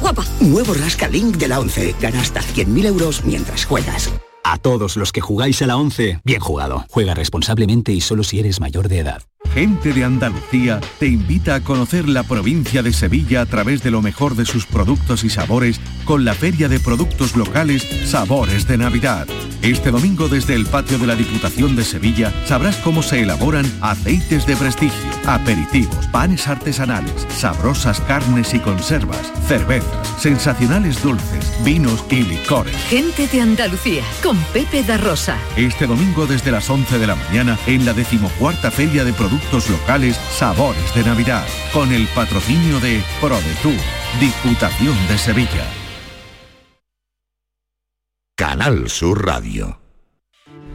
¡Guapa! Nuevo Rascalink de la 11. Gana hasta 100.000 euros mientras juegas. A todos los que jugáis a la 11, bien jugado. Juega responsablemente y solo si eres mayor de edad. Gente de Andalucía te invita a conocer la provincia de Sevilla a través de lo mejor de sus productos y sabores con la Feria de Productos Locales Sabores de Navidad. Este domingo desde el patio de la Diputación de Sevilla sabrás cómo se elaboran aceites de prestigio, aperitivos, panes artesanales, sabrosas carnes y conservas, cervezas, sensacionales dulces, vinos y licores. Gente de Andalucía con Pepe da Rosa. Este domingo desde las 11 de la mañana en la decimocuarta Feria de Productos locales Sabores de Navidad, con el patrocinio de ProDetour, Diputación de Sevilla. Canal Sur Radio.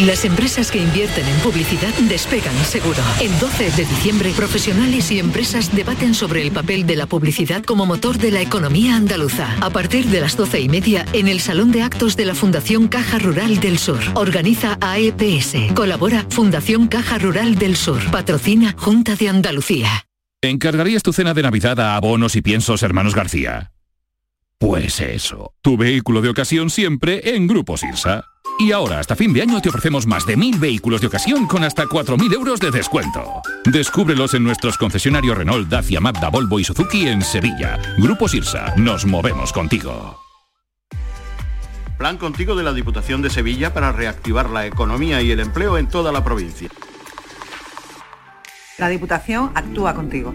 Las empresas que invierten en publicidad despegan seguro. El 12 de diciembre, profesionales y empresas debaten sobre el papel de la publicidad como motor de la economía andaluza. A partir de las 12 y media, en el Salón de Actos de la Fundación Caja Rural del Sur. Organiza AEPS. Colabora Fundación Caja Rural del Sur. Patrocina Junta de Andalucía. ¿Encargarías tu cena de Navidad a abonos y piensos hermanos García? Pues eso, tu vehículo de ocasión siempre en Grupo Sirsa. Y ahora, hasta fin de año, te ofrecemos más de mil vehículos de ocasión con hasta 4.000 euros de descuento. Descúbrelos en nuestros concesionarios Renault, Dacia, Mazda, Volvo y Suzuki en Sevilla. Grupo Sirsa, nos movemos contigo. Plan contigo de la Diputación de Sevilla para reactivar la economía y el empleo en toda la provincia. La Diputación actúa contigo.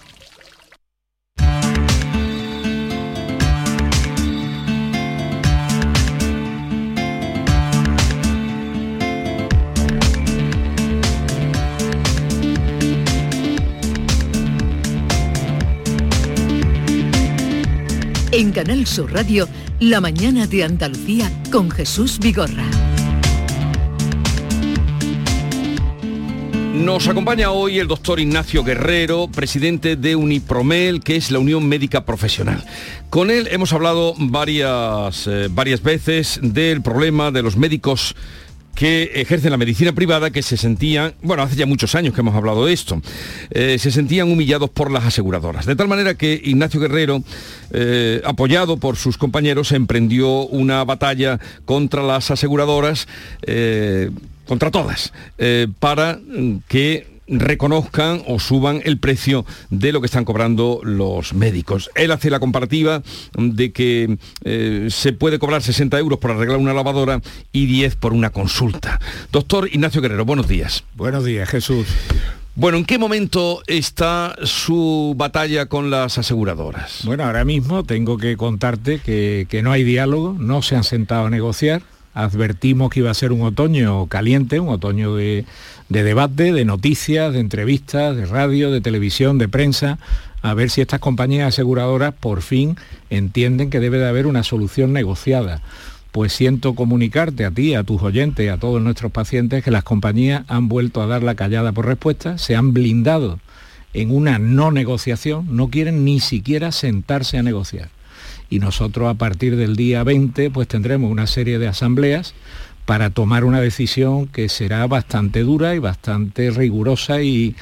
En Canal Sur Radio, La mañana de Andalucía con Jesús Vigorra. Nos acompaña hoy el doctor Ignacio Guerrero, presidente de Unipromel, que es la Unión Médica Profesional. Con él hemos hablado varias, eh, varias veces del problema de los médicos que ejercen la medicina privada que se sentían, bueno, hace ya muchos años que hemos hablado de esto, eh, se sentían humillados por las aseguradoras. De tal manera que Ignacio Guerrero, eh, apoyado por sus compañeros, emprendió una batalla contra las aseguradoras, eh, contra todas, para que reconozcan o suban el precio de lo que están cobrando los médicos. Él hace la comparativa de que eh, se puede cobrar 60 euros por arreglar una lavadora y 10 por una consulta. Doctor Ignacio Guerrero, buenos días. Buenos días, Jesús. Bueno, ¿en qué momento está su batalla con las aseguradoras? Bueno, ahora mismo tengo que contarte que, que no hay diálogo, no se han sentado a negociar. Advertimos que iba a ser un otoño caliente, un otoño de, de debate, de noticias, de entrevistas, de radio, de televisión, de prensa, a ver si estas compañías aseguradoras por fin entienden que debe de haber una solución negociada. Pues siento comunicarte a ti, a tus oyentes, a todos nuestros pacientes que las compañías han vuelto a dar la callada por respuesta, se han blindado en una no negociación, no quieren ni siquiera sentarse a negociar. Y nosotros a partir del día 20 pues tendremos una serie de asambleas para tomar una decisión que será bastante dura y bastante rigurosa y,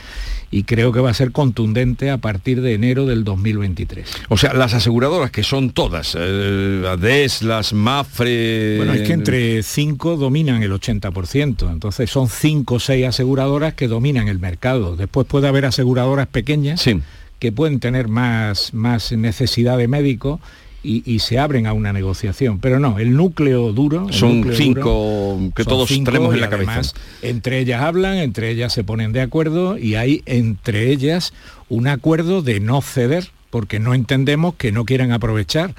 creo que va a ser contundente a partir de enero del 2023. O sea, las aseguradoras, que son todas, eh, ADES, las MAFRE... Bueno, es que entre cinco dominan el 80%, entonces son cinco o seis aseguradoras que dominan el mercado. Después puede haber aseguradoras pequeñas que pueden tener más, más necesidad de médicos y, se abren a una negociación. Pero no, el núcleo duro... son cinco que todos tenemos en la cabeza. Entre ellas hablan, entre ellas se ponen de acuerdo y hay entre ellas un acuerdo de no ceder, porque no entendemos que no quieran aprovechar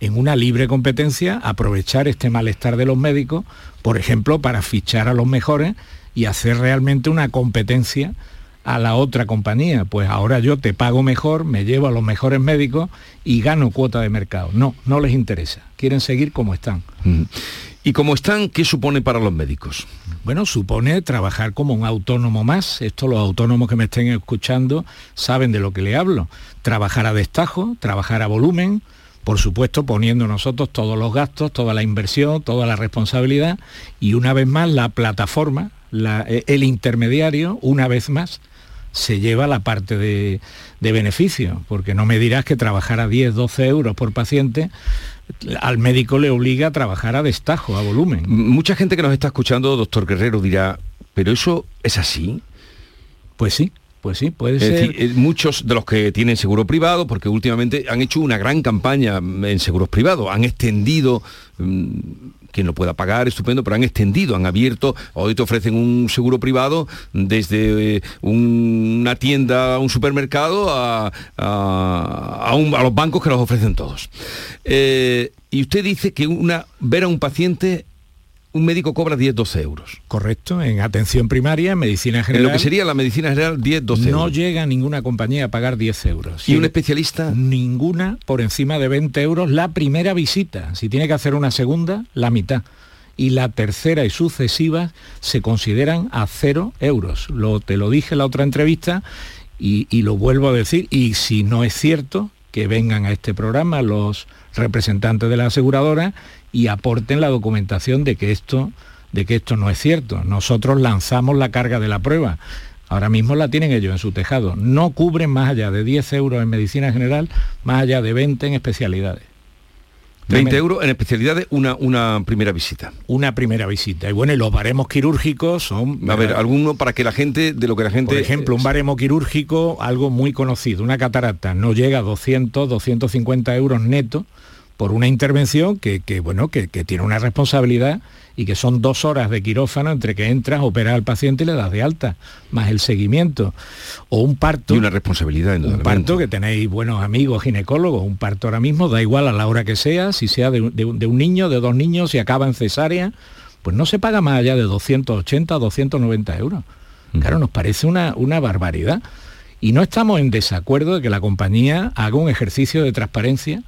en una libre competencia, aprovechar este malestar de los médicos, por ejemplo, para fichar a los mejores y hacer realmente una competencia a la otra compañía, pues ahora yo te pago mejor, me llevo a los mejores médicos y gano cuota de mercado. No, no les interesa, quieren seguir como están. ¿Y como están, qué supone para los médicos? Bueno, supone trabajar como un autónomo más. Esto los autónomos que me estén escuchando saben de lo que le hablo. Trabajar a destajo, trabajar a volumen, por supuesto poniendo nosotros todos los gastos, toda la inversión, toda la responsabilidad y una vez más la plataforma, el intermediario, una vez más, se lleva la parte de, beneficio, porque no me dirás que trabajar a 10, 12 euros por paciente al médico le obliga a trabajar a destajo, a volumen. Mucha gente que nos está escuchando, doctor Guerrero, dirá, ¿pero eso es así? Pues sí, pues sí, puede ser. Eh, muchos de los que tienen seguro privado, porque últimamente han hecho una gran campaña en seguros privados, han extendido mm, quien lo pueda pagar, estupendo, pero han extendido, han abierto, hoy te ofrecen un seguro privado desde eh, una tienda, un supermercado, a, los bancos que los ofrecen todos. Eh, y usted dice que una, ver a un paciente un médico cobra 10-12 euros. Correcto, en atención primaria, en medicina general. En lo que sería la medicina general, 10-12 euros. No llega ninguna compañía a pagar 10 euros. ¿Y un especialista? Ninguna por encima de 20 euros la primera visita. Si tiene que hacer una segunda, la mitad. Y la tercera y sucesivas se consideran a 0 euros. Lo, te lo dije en la otra entrevista y, y lo vuelvo a decir. Y si no es cierto, que vengan a este programa los representantes de la aseguradora y aporten la documentación de que esto de que esto no es cierto. Nosotros lanzamos la carga de la prueba. Ahora mismo la tienen ellos en su tejado. No cubren más allá de 10 euros en medicina general, más allá de 20 en especialidades. 20 euros en especialidades, una, una primera visita. Una primera visita. Y bueno, y los baremos quirúrgicos son... A ver, alguno para que la gente, de lo que la gente... Por ejemplo, un baremo quirúrgico, algo muy conocido, una catarata, no llega a 200, 250 euros netos por una intervención que, bueno, que, tiene una responsabilidad y que son dos horas de quirófano entre que entras, operas al paciente y le das de alta, más el seguimiento. O un parto. Y una responsabilidad, Un parto que tenéis buenos amigos ginecólogos, un parto ahora mismo, da igual a la hora que sea, si sea de, un niño, de dos niños, si acaba en cesárea, pues no se paga más allá de 280 290 euros. Claro, nos parece una, una barbaridad. Y no estamos en desacuerdo de que la compañía haga un ejercicio de transparencia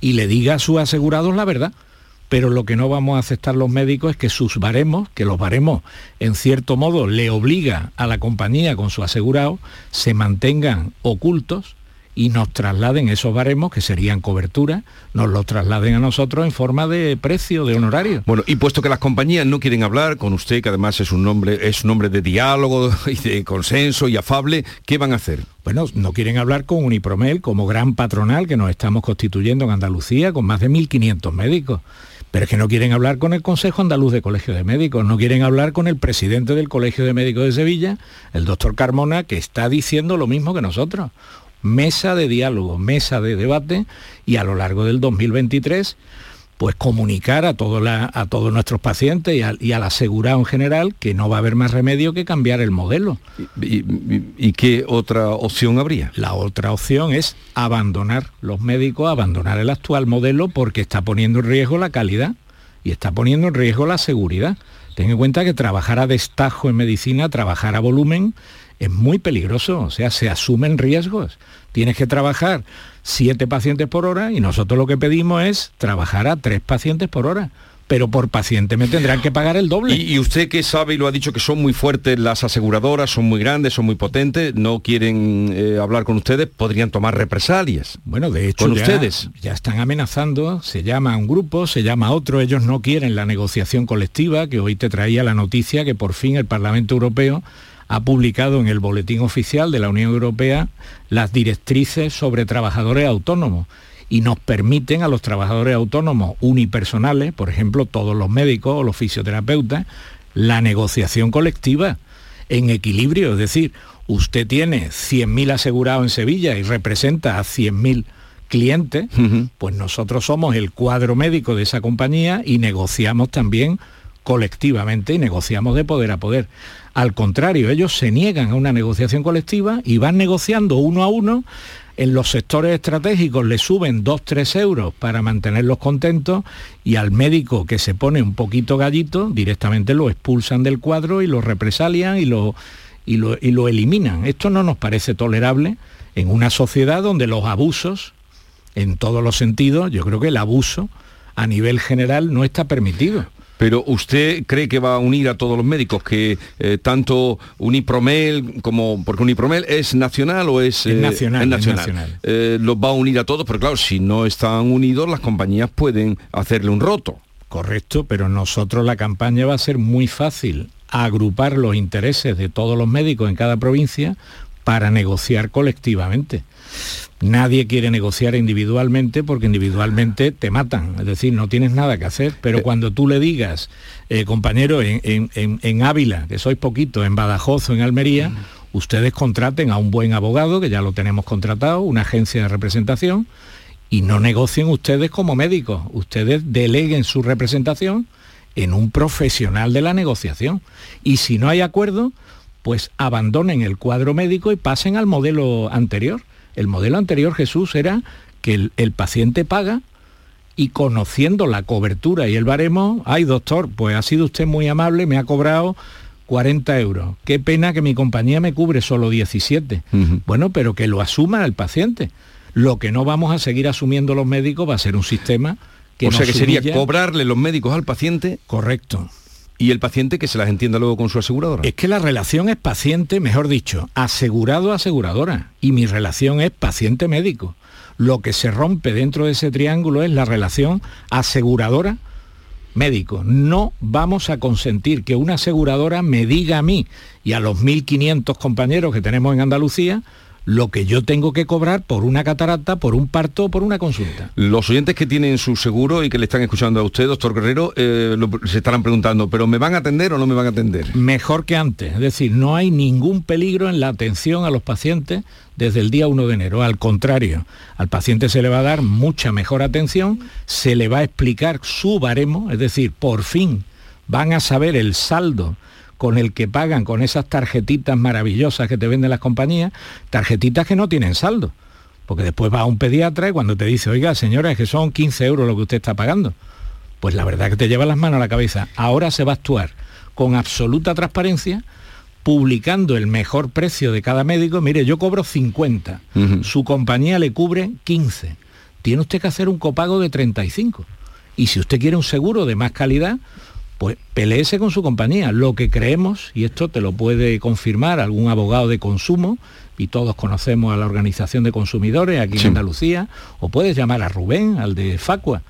y le diga a sus asegurados la verdad. pero lo que no vamos a aceptar los médicos es que sus baremos, que los baremos en cierto modo le obliga a la compañía con su asegurado, se mantengan ocultos y nos trasladen esos baremos, que serían cobertura, nos los trasladen a nosotros en forma de precio, de honorario. Bueno, y puesto que las compañías no quieren hablar con usted, que además es un nombre, es un nombre de diálogo y de consenso y afable, ¿qué van a hacer? Bueno, no quieren hablar con Unipromel como gran patronal que nos estamos constituyendo en Andalucía con más de 1.500 médicos. Pero es que no quieren hablar con el Consejo Andaluz de Colegio de Médicos, no quieren hablar con el presidente del Colegio de Médicos de Sevilla, el doctor Carmona, que está diciendo lo mismo que nosotros. Mesa de diálogo, mesa de debate y a lo largo del 2023 pues comunicar a, a todos nuestros pacientes y, al asegurado en general que no va a haber más remedio que cambiar el modelo. ¿Y, qué otra opción habría? La otra opción es abandonar los médicos, abandonar el actual modelo porque está poniendo en riesgo la calidad y está poniendo en riesgo la seguridad. Ten en cuenta que trabajar a destajo en medicina, trabajar a volumen, es muy peligroso, o sea, se asumen riesgos. Tienes que trabajar siete pacientes por hora y nosotros lo que pedimos es trabajar a tres pacientes por hora pero por paciente me tendrán que pagar el doble. Y, usted que sabe y lo ha dicho que son muy fuertes las aseguradoras, son muy grandes, son muy potentes, no quieren eh, hablar con ustedes, podrían tomar represalias. Bueno, de hecho, con ustedes. Ya están amenazando, se llama a un grupo, se llama a otro, ellos no quieren la negociación colectiva, que hoy te traía la noticia que por fin el Parlamento Europeo ha publicado en el Boletín Oficial de la Unión Europea las directrices sobre trabajadores autónomos y nos permiten a los trabajadores autónomos unipersonales, por ejemplo, todos los médicos o los fisioterapeutas, la negociación colectiva en equilibrio. Es decir, usted tiene 100.000 asegurados en Sevilla y representa a 100.000 clientes, pues nosotros somos el cuadro médico de esa compañía y negociamos también colectivamente y negociamos de poder a poder. Al contrario, ellos se niegan a una negociación colectiva y van negociando uno a uno. En los sectores estratégicos le suben 2-3 euros para mantenerlos contentos y al médico que se pone un poquito gallito directamente lo expulsan del cuadro y lo represalian y lo, y lo, y lo eliminan. Esto no nos parece tolerable en una sociedad donde los abusos, en todos los sentidos, yo creo que el abuso a nivel general no está permitido. Pero usted cree que va a unir a todos los médicos, que eh, tanto Unipromel como, porque Unipromel es nacional o es, eh, nacional, nacional. Eh, los va a unir a todos, pero claro, si no están unidos, las compañías pueden hacerle un roto. Correcto, pero nosotros la campaña va a ser muy fácil agrupar los intereses de todos los médicos en cada provincia para negociar colectivamente. Nadie quiere negociar individualmente porque individualmente te matan, es decir, no tienes nada que hacer, pero eh. cuando tú le digas, eh, compañero, en, Ávila, que sois poquito, en Badajoz o en Almería, mm. ustedes contraten a un buen abogado, que ya lo tenemos contratado, una agencia de representación, y no negocien ustedes como médicos, ustedes deleguen su representación en un profesional de la negociación. Y si no hay acuerdo, pues abandonen el cuadro médico y pasen al modelo anterior el modelo anterior, Jesús, era que el, paciente paga y conociendo la cobertura y el baremo, ay doctor, pues ha sido usted muy amable, me ha cobrado 40 euros. Qué pena que mi compañía me cubre solo 17. Bueno, pero que lo asuma el paciente. Lo que no vamos a seguir asumiendo los médicos va a ser un sistema que... O sea que sería cobrarle los médicos al paciente. Correcto y el paciente que se las entienda luego con su aseguradora. Es que la relación es paciente, mejor dicho, asegurado-aseguradora y mi relación es paciente-médico. Lo que se rompe dentro de ese triángulo es la relación aseguradora médico. No vamos a consentir que una aseguradora me diga a mí y a los 1.500 compañeros que tenemos en Andalucía lo que yo tengo que cobrar por una catarata, por un parto por una consulta. Los oyentes que tienen su seguro y que le están escuchando a usted, doctor Guerrero, eh, se estarán preguntando, ¿pero me van a atender o no me van a atender? Mejor que antes, es decir, no hay ningún peligro en la atención a los pacientes desde el día 1 de enero. Al contrario, al paciente se le va a dar mucha mejor atención, se le va a explicar su baremo, es decir, por fin van a saber el saldo con el que pagan con esas tarjetitas maravillosas que te venden las compañías, tarjetitas que no tienen saldo. Porque después va a un pediatra y cuando te dice, oiga, señora, es que son 15 euros lo que usted está pagando. Pues la verdad que te lleva las manos a la cabeza. Ahora se va a actuar con absoluta transparencia, publicando el mejor precio de cada médico. Mire, yo cobro 50, su compañía le cubre 15. Tiene usted que hacer un copago de 35 Y si usted quiere un seguro de más calidad, pues peleese con su compañía. Lo que creemos, y esto te lo puede confirmar algún abogado de consumo, y todos conocemos a la Organización de Consumidores aquí en Andalucía, o puedes llamar a Rubén, al de Facua.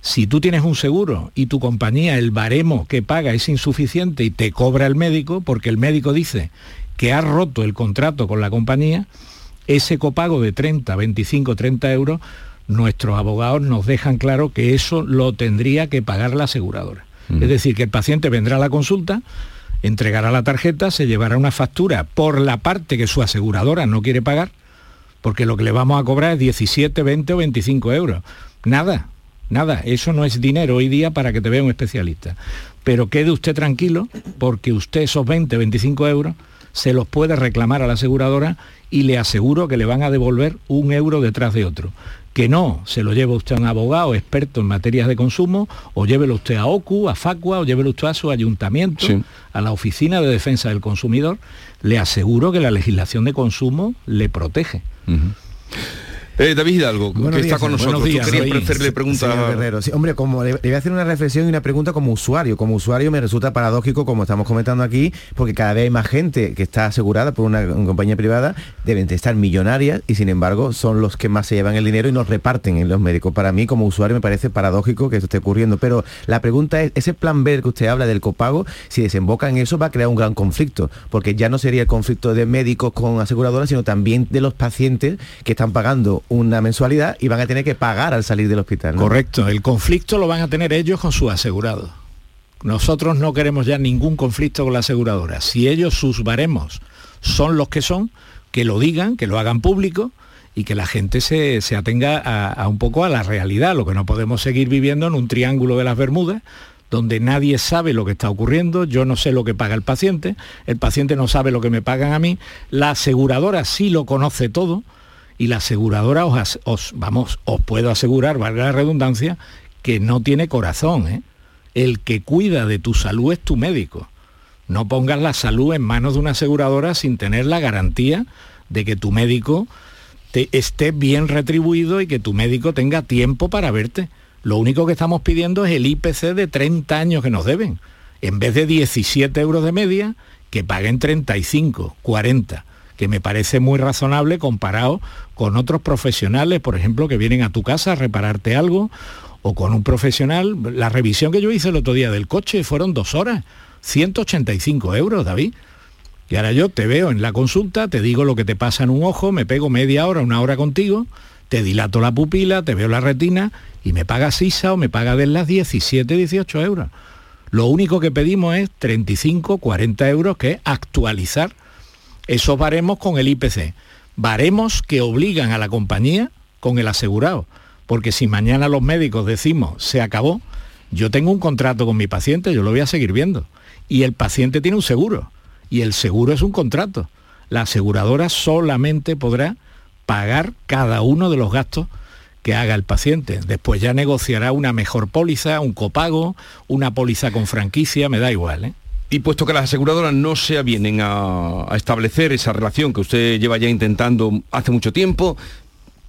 Si tú tienes un seguro y tu compañía, el baremo que paga es insuficiente y te cobra el médico, porque el médico dice que ha roto el contrato con la compañía, ese copago de 30, 25, 30 euros, nuestros abogados nos dejan claro que eso lo tendría que pagar la aseguradora. Es decir, que el paciente vendrá a la consulta, entregará la tarjeta, se llevará una factura por la parte que su aseguradora no quiere pagar, porque lo que le vamos a cobrar es 17, 20 o 25 euros. Nada, nada, eso no es dinero hoy día para que te vea un especialista. Pero quede usted tranquilo, porque usted esos 20, 25 euros se los puede reclamar a la aseguradora y le aseguro que le van a devolver un euro detrás de otro que no se lo lleve usted a un abogado experto en materias de consumo, o llévelo usted a OCU, a FACUA, o llévelo usted a su ayuntamiento, a la Oficina de Defensa del Consumidor, le aseguro que la legislación de consumo le protege. Eh, David Hidalgo, que está con nosotros. Días, ¿Tú querías hacerle preguntas? hombre, como le, voy a hacer una reflexión y una pregunta como usuario. Como usuario me resulta paradójico, como estamos comentando aquí, porque cada vez hay más gente que está asegurada por una, compañía privada, deben de estar millonarias y sin embargo son los que más se llevan el dinero y nos reparten en los médicos. Para mí, como usuario, me parece paradójico que esto esté ocurriendo. Pero la pregunta es, ese plan B que usted habla del copago, si desemboca en eso va a crear un gran conflicto, porque ya no sería el conflicto de médicos con aseguradoras, sino también de los pacientes que están pagando una mensualidad y van a tener que pagar al salir del hospital. Correcto, el conflicto lo van a tener ellos con su asegurado. Nosotros no queremos ya ningún conflicto con la aseguradora. Si ellos sus baremos son los que son, que lo digan, que lo hagan público y que la gente se, atenga a, un poco a la realidad, lo que no podemos seguir viviendo en un triángulo de las Bermudas, donde nadie sabe lo que está ocurriendo, yo no sé lo que paga el paciente, el paciente no sabe lo que me pagan a mí, la aseguradora sí lo conoce todo, y la aseguradora os, vamos, os puedo asegurar, valga la redundancia, que no tiene corazón. ¿eh? El que cuida de tu salud es tu médico. No pongas la salud en manos de una aseguradora sin tener la garantía de que tu médico te esté bien retribuido y que tu médico tenga tiempo para verte. Lo único que estamos pidiendo es el IPC de 30 años que nos deben. En vez de 17 euros de media, que paguen 35, 40 que me parece muy razonable comparado con otros profesionales, por ejemplo, que vienen a tu casa a repararte algo, o con un profesional. La revisión que yo hice el otro día del coche fueron dos horas, 185 euros, David. Y ahora yo te veo en la consulta, te digo lo que te pasa en un ojo, me pego media hora, una hora contigo, te dilato la pupila, te veo la retina y me pagas ISA o me paga de las 17, 18 euros. Lo único que pedimos es 35, 40 euros, que es actualizar esos baremos con el IPC. Baremos que obligan a la compañía con el asegurado. Porque si mañana los médicos decimos se acabó, yo tengo un contrato con mi paciente, yo lo voy a seguir viendo. Y el paciente tiene un seguro. Y el seguro es un contrato. La aseguradora solamente podrá pagar cada uno de los gastos que haga el paciente. Después ya negociará una mejor póliza, un copago, una póliza con franquicia, me da igual. ¿eh? Y puesto que las aseguradoras no se avienen a, establecer esa relación que usted lleva ya intentando hace mucho tiempo,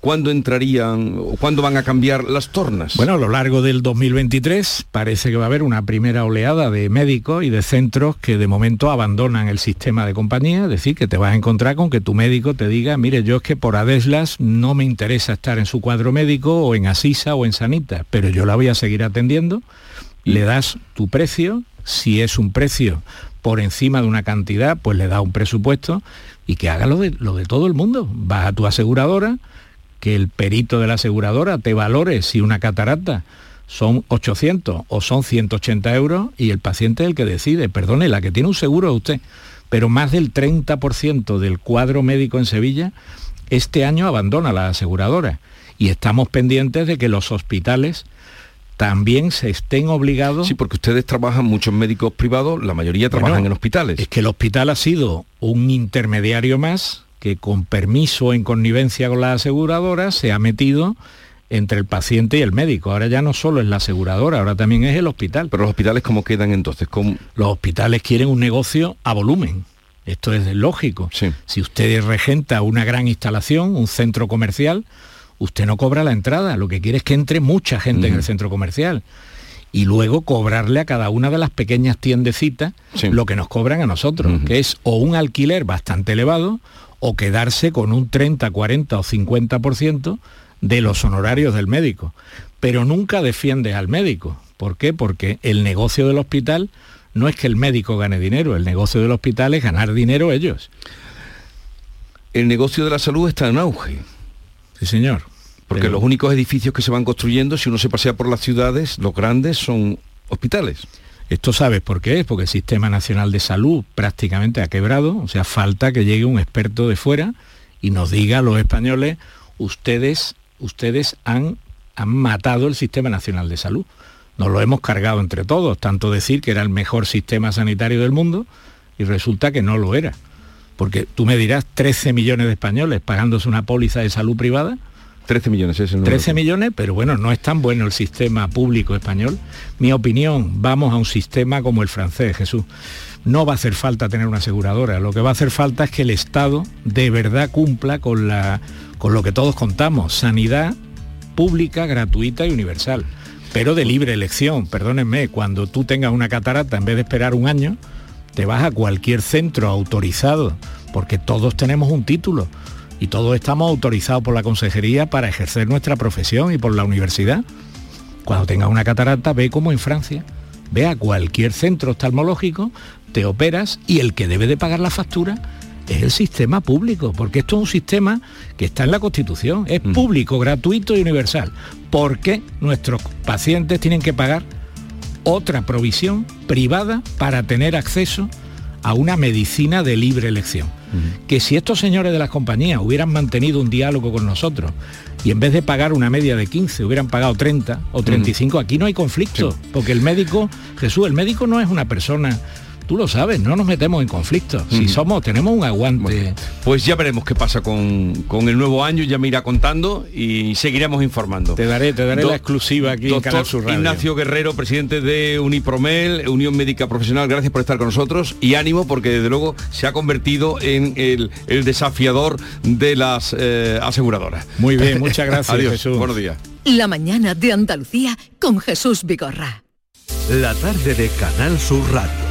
¿cuándo entrarían cuándo van a cambiar las tornas? Bueno, a lo largo del 2023 parece que va a haber una primera oleada de médicos y de centros que de momento abandonan el sistema de compañía, es decir, que te vas a encontrar con que tu médico te diga, mire, yo es que por Adeslas no me interesa estar en su cuadro médico o en Asisa o en Sanita, pero yo la voy a seguir atendiendo, le das tu precio si es un precio por encima de una cantidad, pues le da un presupuesto y que haga lo de, todo el mundo. Vas a tu aseguradora, que el perito de la aseguradora te valore si una catarata son 800 o son 180 euros y el paciente es el que decide. Perdone, la que tiene un seguro es usted. Pero más del 30% del cuadro médico en Sevilla este año abandona la aseguradora y estamos pendientes de que los hospitales también se estén obligados... Sí, porque ustedes trabajan, muchos médicos privados, la mayoría trabajan en hospitales. Es que el hospital ha sido un intermediario más que con permiso en connivencia con la aseguradora se ha metido entre el paciente y el médico. Ahora ya no solo es la aseguradora, ahora también es el hospital. Pero los hospitales, ¿cómo quedan entonces? Los hospitales quieren un negocio a volumen. Esto es lógico. Si usted regenta una gran instalación, un centro comercial, usted no cobra la entrada, lo que quiere es que entre mucha gente en el centro comercial y luego cobrarle a cada una de las pequeñas tiendecitas lo que nos cobran a nosotros, que es o un alquiler bastante elevado o quedarse con un 30, 40 o 50% de los honorarios del médico. Pero nunca defiendes al médico. ¿Por qué? Porque el negocio del hospital no es que el médico gane dinero, el negocio del hospital es ganar dinero ellos. El negocio de la salud está en auge. Sí, señor. Porque los únicos edificios que se van construyendo, si uno se pasea por las ciudades, los grandes son hospitales. Esto sabes por qué es, porque el Sistema Nacional de Salud prácticamente ha quebrado, o sea, falta que llegue un experto de fuera y nos diga a los españoles, ustedes, ustedes han, han matado el Sistema Nacional de Salud. Nos lo hemos cargado entre todos, tanto decir que era el mejor sistema sanitario del mundo y resulta que no lo era. Porque tú me dirás 13 millones de españoles pagándose una póliza de salud privada, 13 millones es el 13 millones, pero bueno, no es tan bueno el sistema público español. Mi opinión, vamos a un sistema como el francés, Jesús. No va a hacer falta tener una aseguradora, lo que va a hacer falta es que el Estado de verdad cumpla con, la, con lo que todos contamos, sanidad pública, gratuita y universal, pero de libre elección. Perdónenme, cuando tú tengas una catarata, en vez de esperar un año, te vas a cualquier centro autorizado, porque todos tenemos un título y todos estamos autorizados por la consejería para ejercer nuestra profesión y por la universidad. Cuando tengas una catarata, ve como en Francia, ve a cualquier centro oftalmológico, te operas y el que debe de pagar la factura es el sistema público, porque esto es un sistema que está en la Constitución, es mm. público, gratuito y universal. ¿Por qué nuestros pacientes tienen que pagar otra provisión privada para tener acceso a una medicina de libre elección? que si estos señores de las compañías hubieran mantenido un diálogo con nosotros y en vez de pagar una media de 15 hubieran pagado 30 o 35, aquí no hay conflicto, porque el médico, Jesús, el médico no es una persona tú lo sabes, no nos metemos en conflictos. Si somos, tenemos un aguante. pues ya veremos qué pasa con, el nuevo año, ya me irá contando y seguiremos informando. Te daré, te daré la exclusiva aquí en Canal Sur Ignacio Guerrero, presidente de Unipromel, Unión Médica Profesional, gracias por estar con nosotros y ánimo porque desde luego se ha convertido en el, desafiador de las eh, aseguradoras. Muy bien, muchas gracias. Adiós, Jesús. Buenos días. La mañana de Andalucía con Jesús Vigorra. La tarde de Canal Sur Radio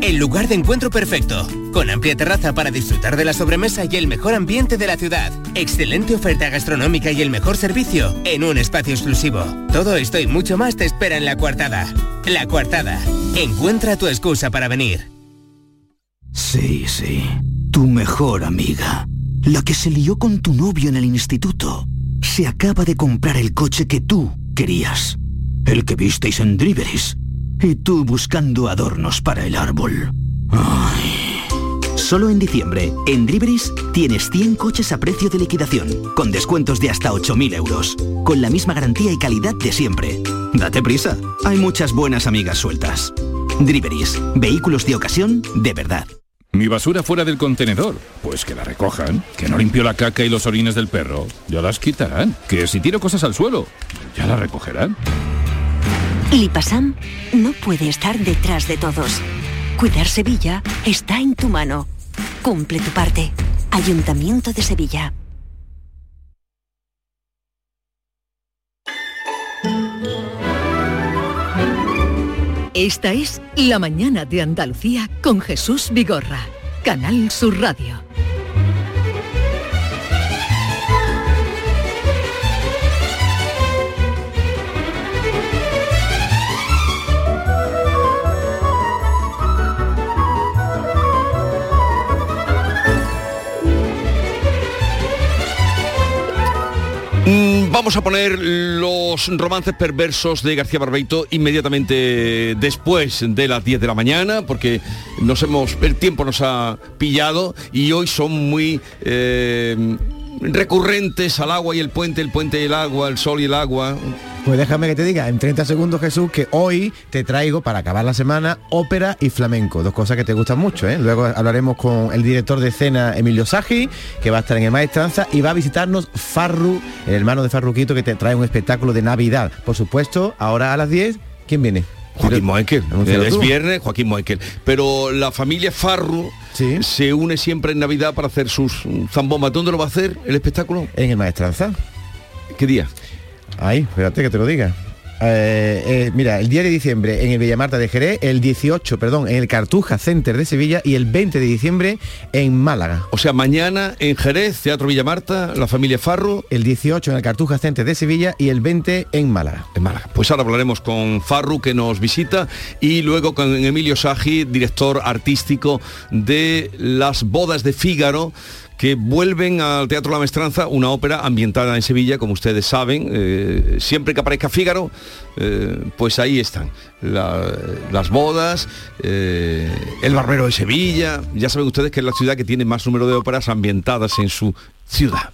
El lugar de encuentro perfecto. Con amplia terraza para disfrutar de la sobremesa y el mejor ambiente de la ciudad. Excelente oferta gastronómica y el mejor servicio en un espacio exclusivo. Todo esto y mucho más te espera en La Cuartada. La Cuartada. Encuentra tu excusa para venir. Sí, sí. Tu mejor amiga. La que se lió con tu novio en el instituto. Se acaba de comprar el coche que tú querías. El que visteis en Driveris. Y tú buscando adornos para el árbol. Ay. Solo en diciembre, en Driveris, tienes 100 coches a precio de liquidación, con descuentos de hasta 8.000 euros, con la misma garantía y calidad de siempre. Date prisa, hay muchas buenas amigas sueltas. Driveris, vehículos de ocasión de verdad. Mi basura fuera del contenedor. Pues que la recojan. Que no limpio la caca y los orines del perro. Ya las quitarán. Que si tiro cosas al suelo, ya la recogerán. Lipasam no puede estar detrás de todos. Cuidar Sevilla está en tu mano. Cumple tu parte. Ayuntamiento de Sevilla. Esta es La Mañana de Andalucía con Jesús Vigorra, Canal Sur Radio. Vamos a poner los romances perversos de García Barbeito inmediatamente después de las 10 de la mañana, porque nos hemos, el tiempo nos ha pillado y hoy son muy eh, recurrentes al agua y el puente, el puente y el agua, el sol y el agua. Pues déjame que te diga en 30 segundos, Jesús, que hoy te traigo para acabar la semana ópera y flamenco, dos cosas que te gustan mucho. ¿eh? Luego hablaremos con el director de escena Emilio Sagi, que va a estar en el Maestranza, y va a visitarnos Farru, el hermano de Farruquito, que te trae un espectáculo de Navidad. Por supuesto, ahora a las 10, ¿quién viene? Joaquín Moekel. Es viernes, Joaquín Moekel. Pero la familia Farru se une siempre en Navidad para hacer sus zambombas. ¿Dónde lo va a hacer el espectáculo? En el Maestranza. ¿Qué día? Ay, espérate que te lo diga. Eh, eh, mira, el 10 de diciembre en el Villamarta de Jerez, el 18, perdón, en el Cartuja Center de Sevilla y el 20 de diciembre en Málaga. O sea, mañana en Jerez, Teatro Villamarta, la familia Farru. El 18 en el Cartuja Center de Sevilla y el 20 en Málaga. En Málaga. Pues ahora hablaremos con Farru que nos visita y luego con Emilio Sagi, director artístico de Las Bodas de Fígaro que vuelven al Teatro La Mestranza, una ópera ambientada en Sevilla, como ustedes saben. Eh, siempre que aparezca Fígaro, eh, pues ahí están. las bodas, eh, el barbero de Sevilla. Ya saben ustedes que es la ciudad que tiene más número de óperas ambientadas en su ciudad.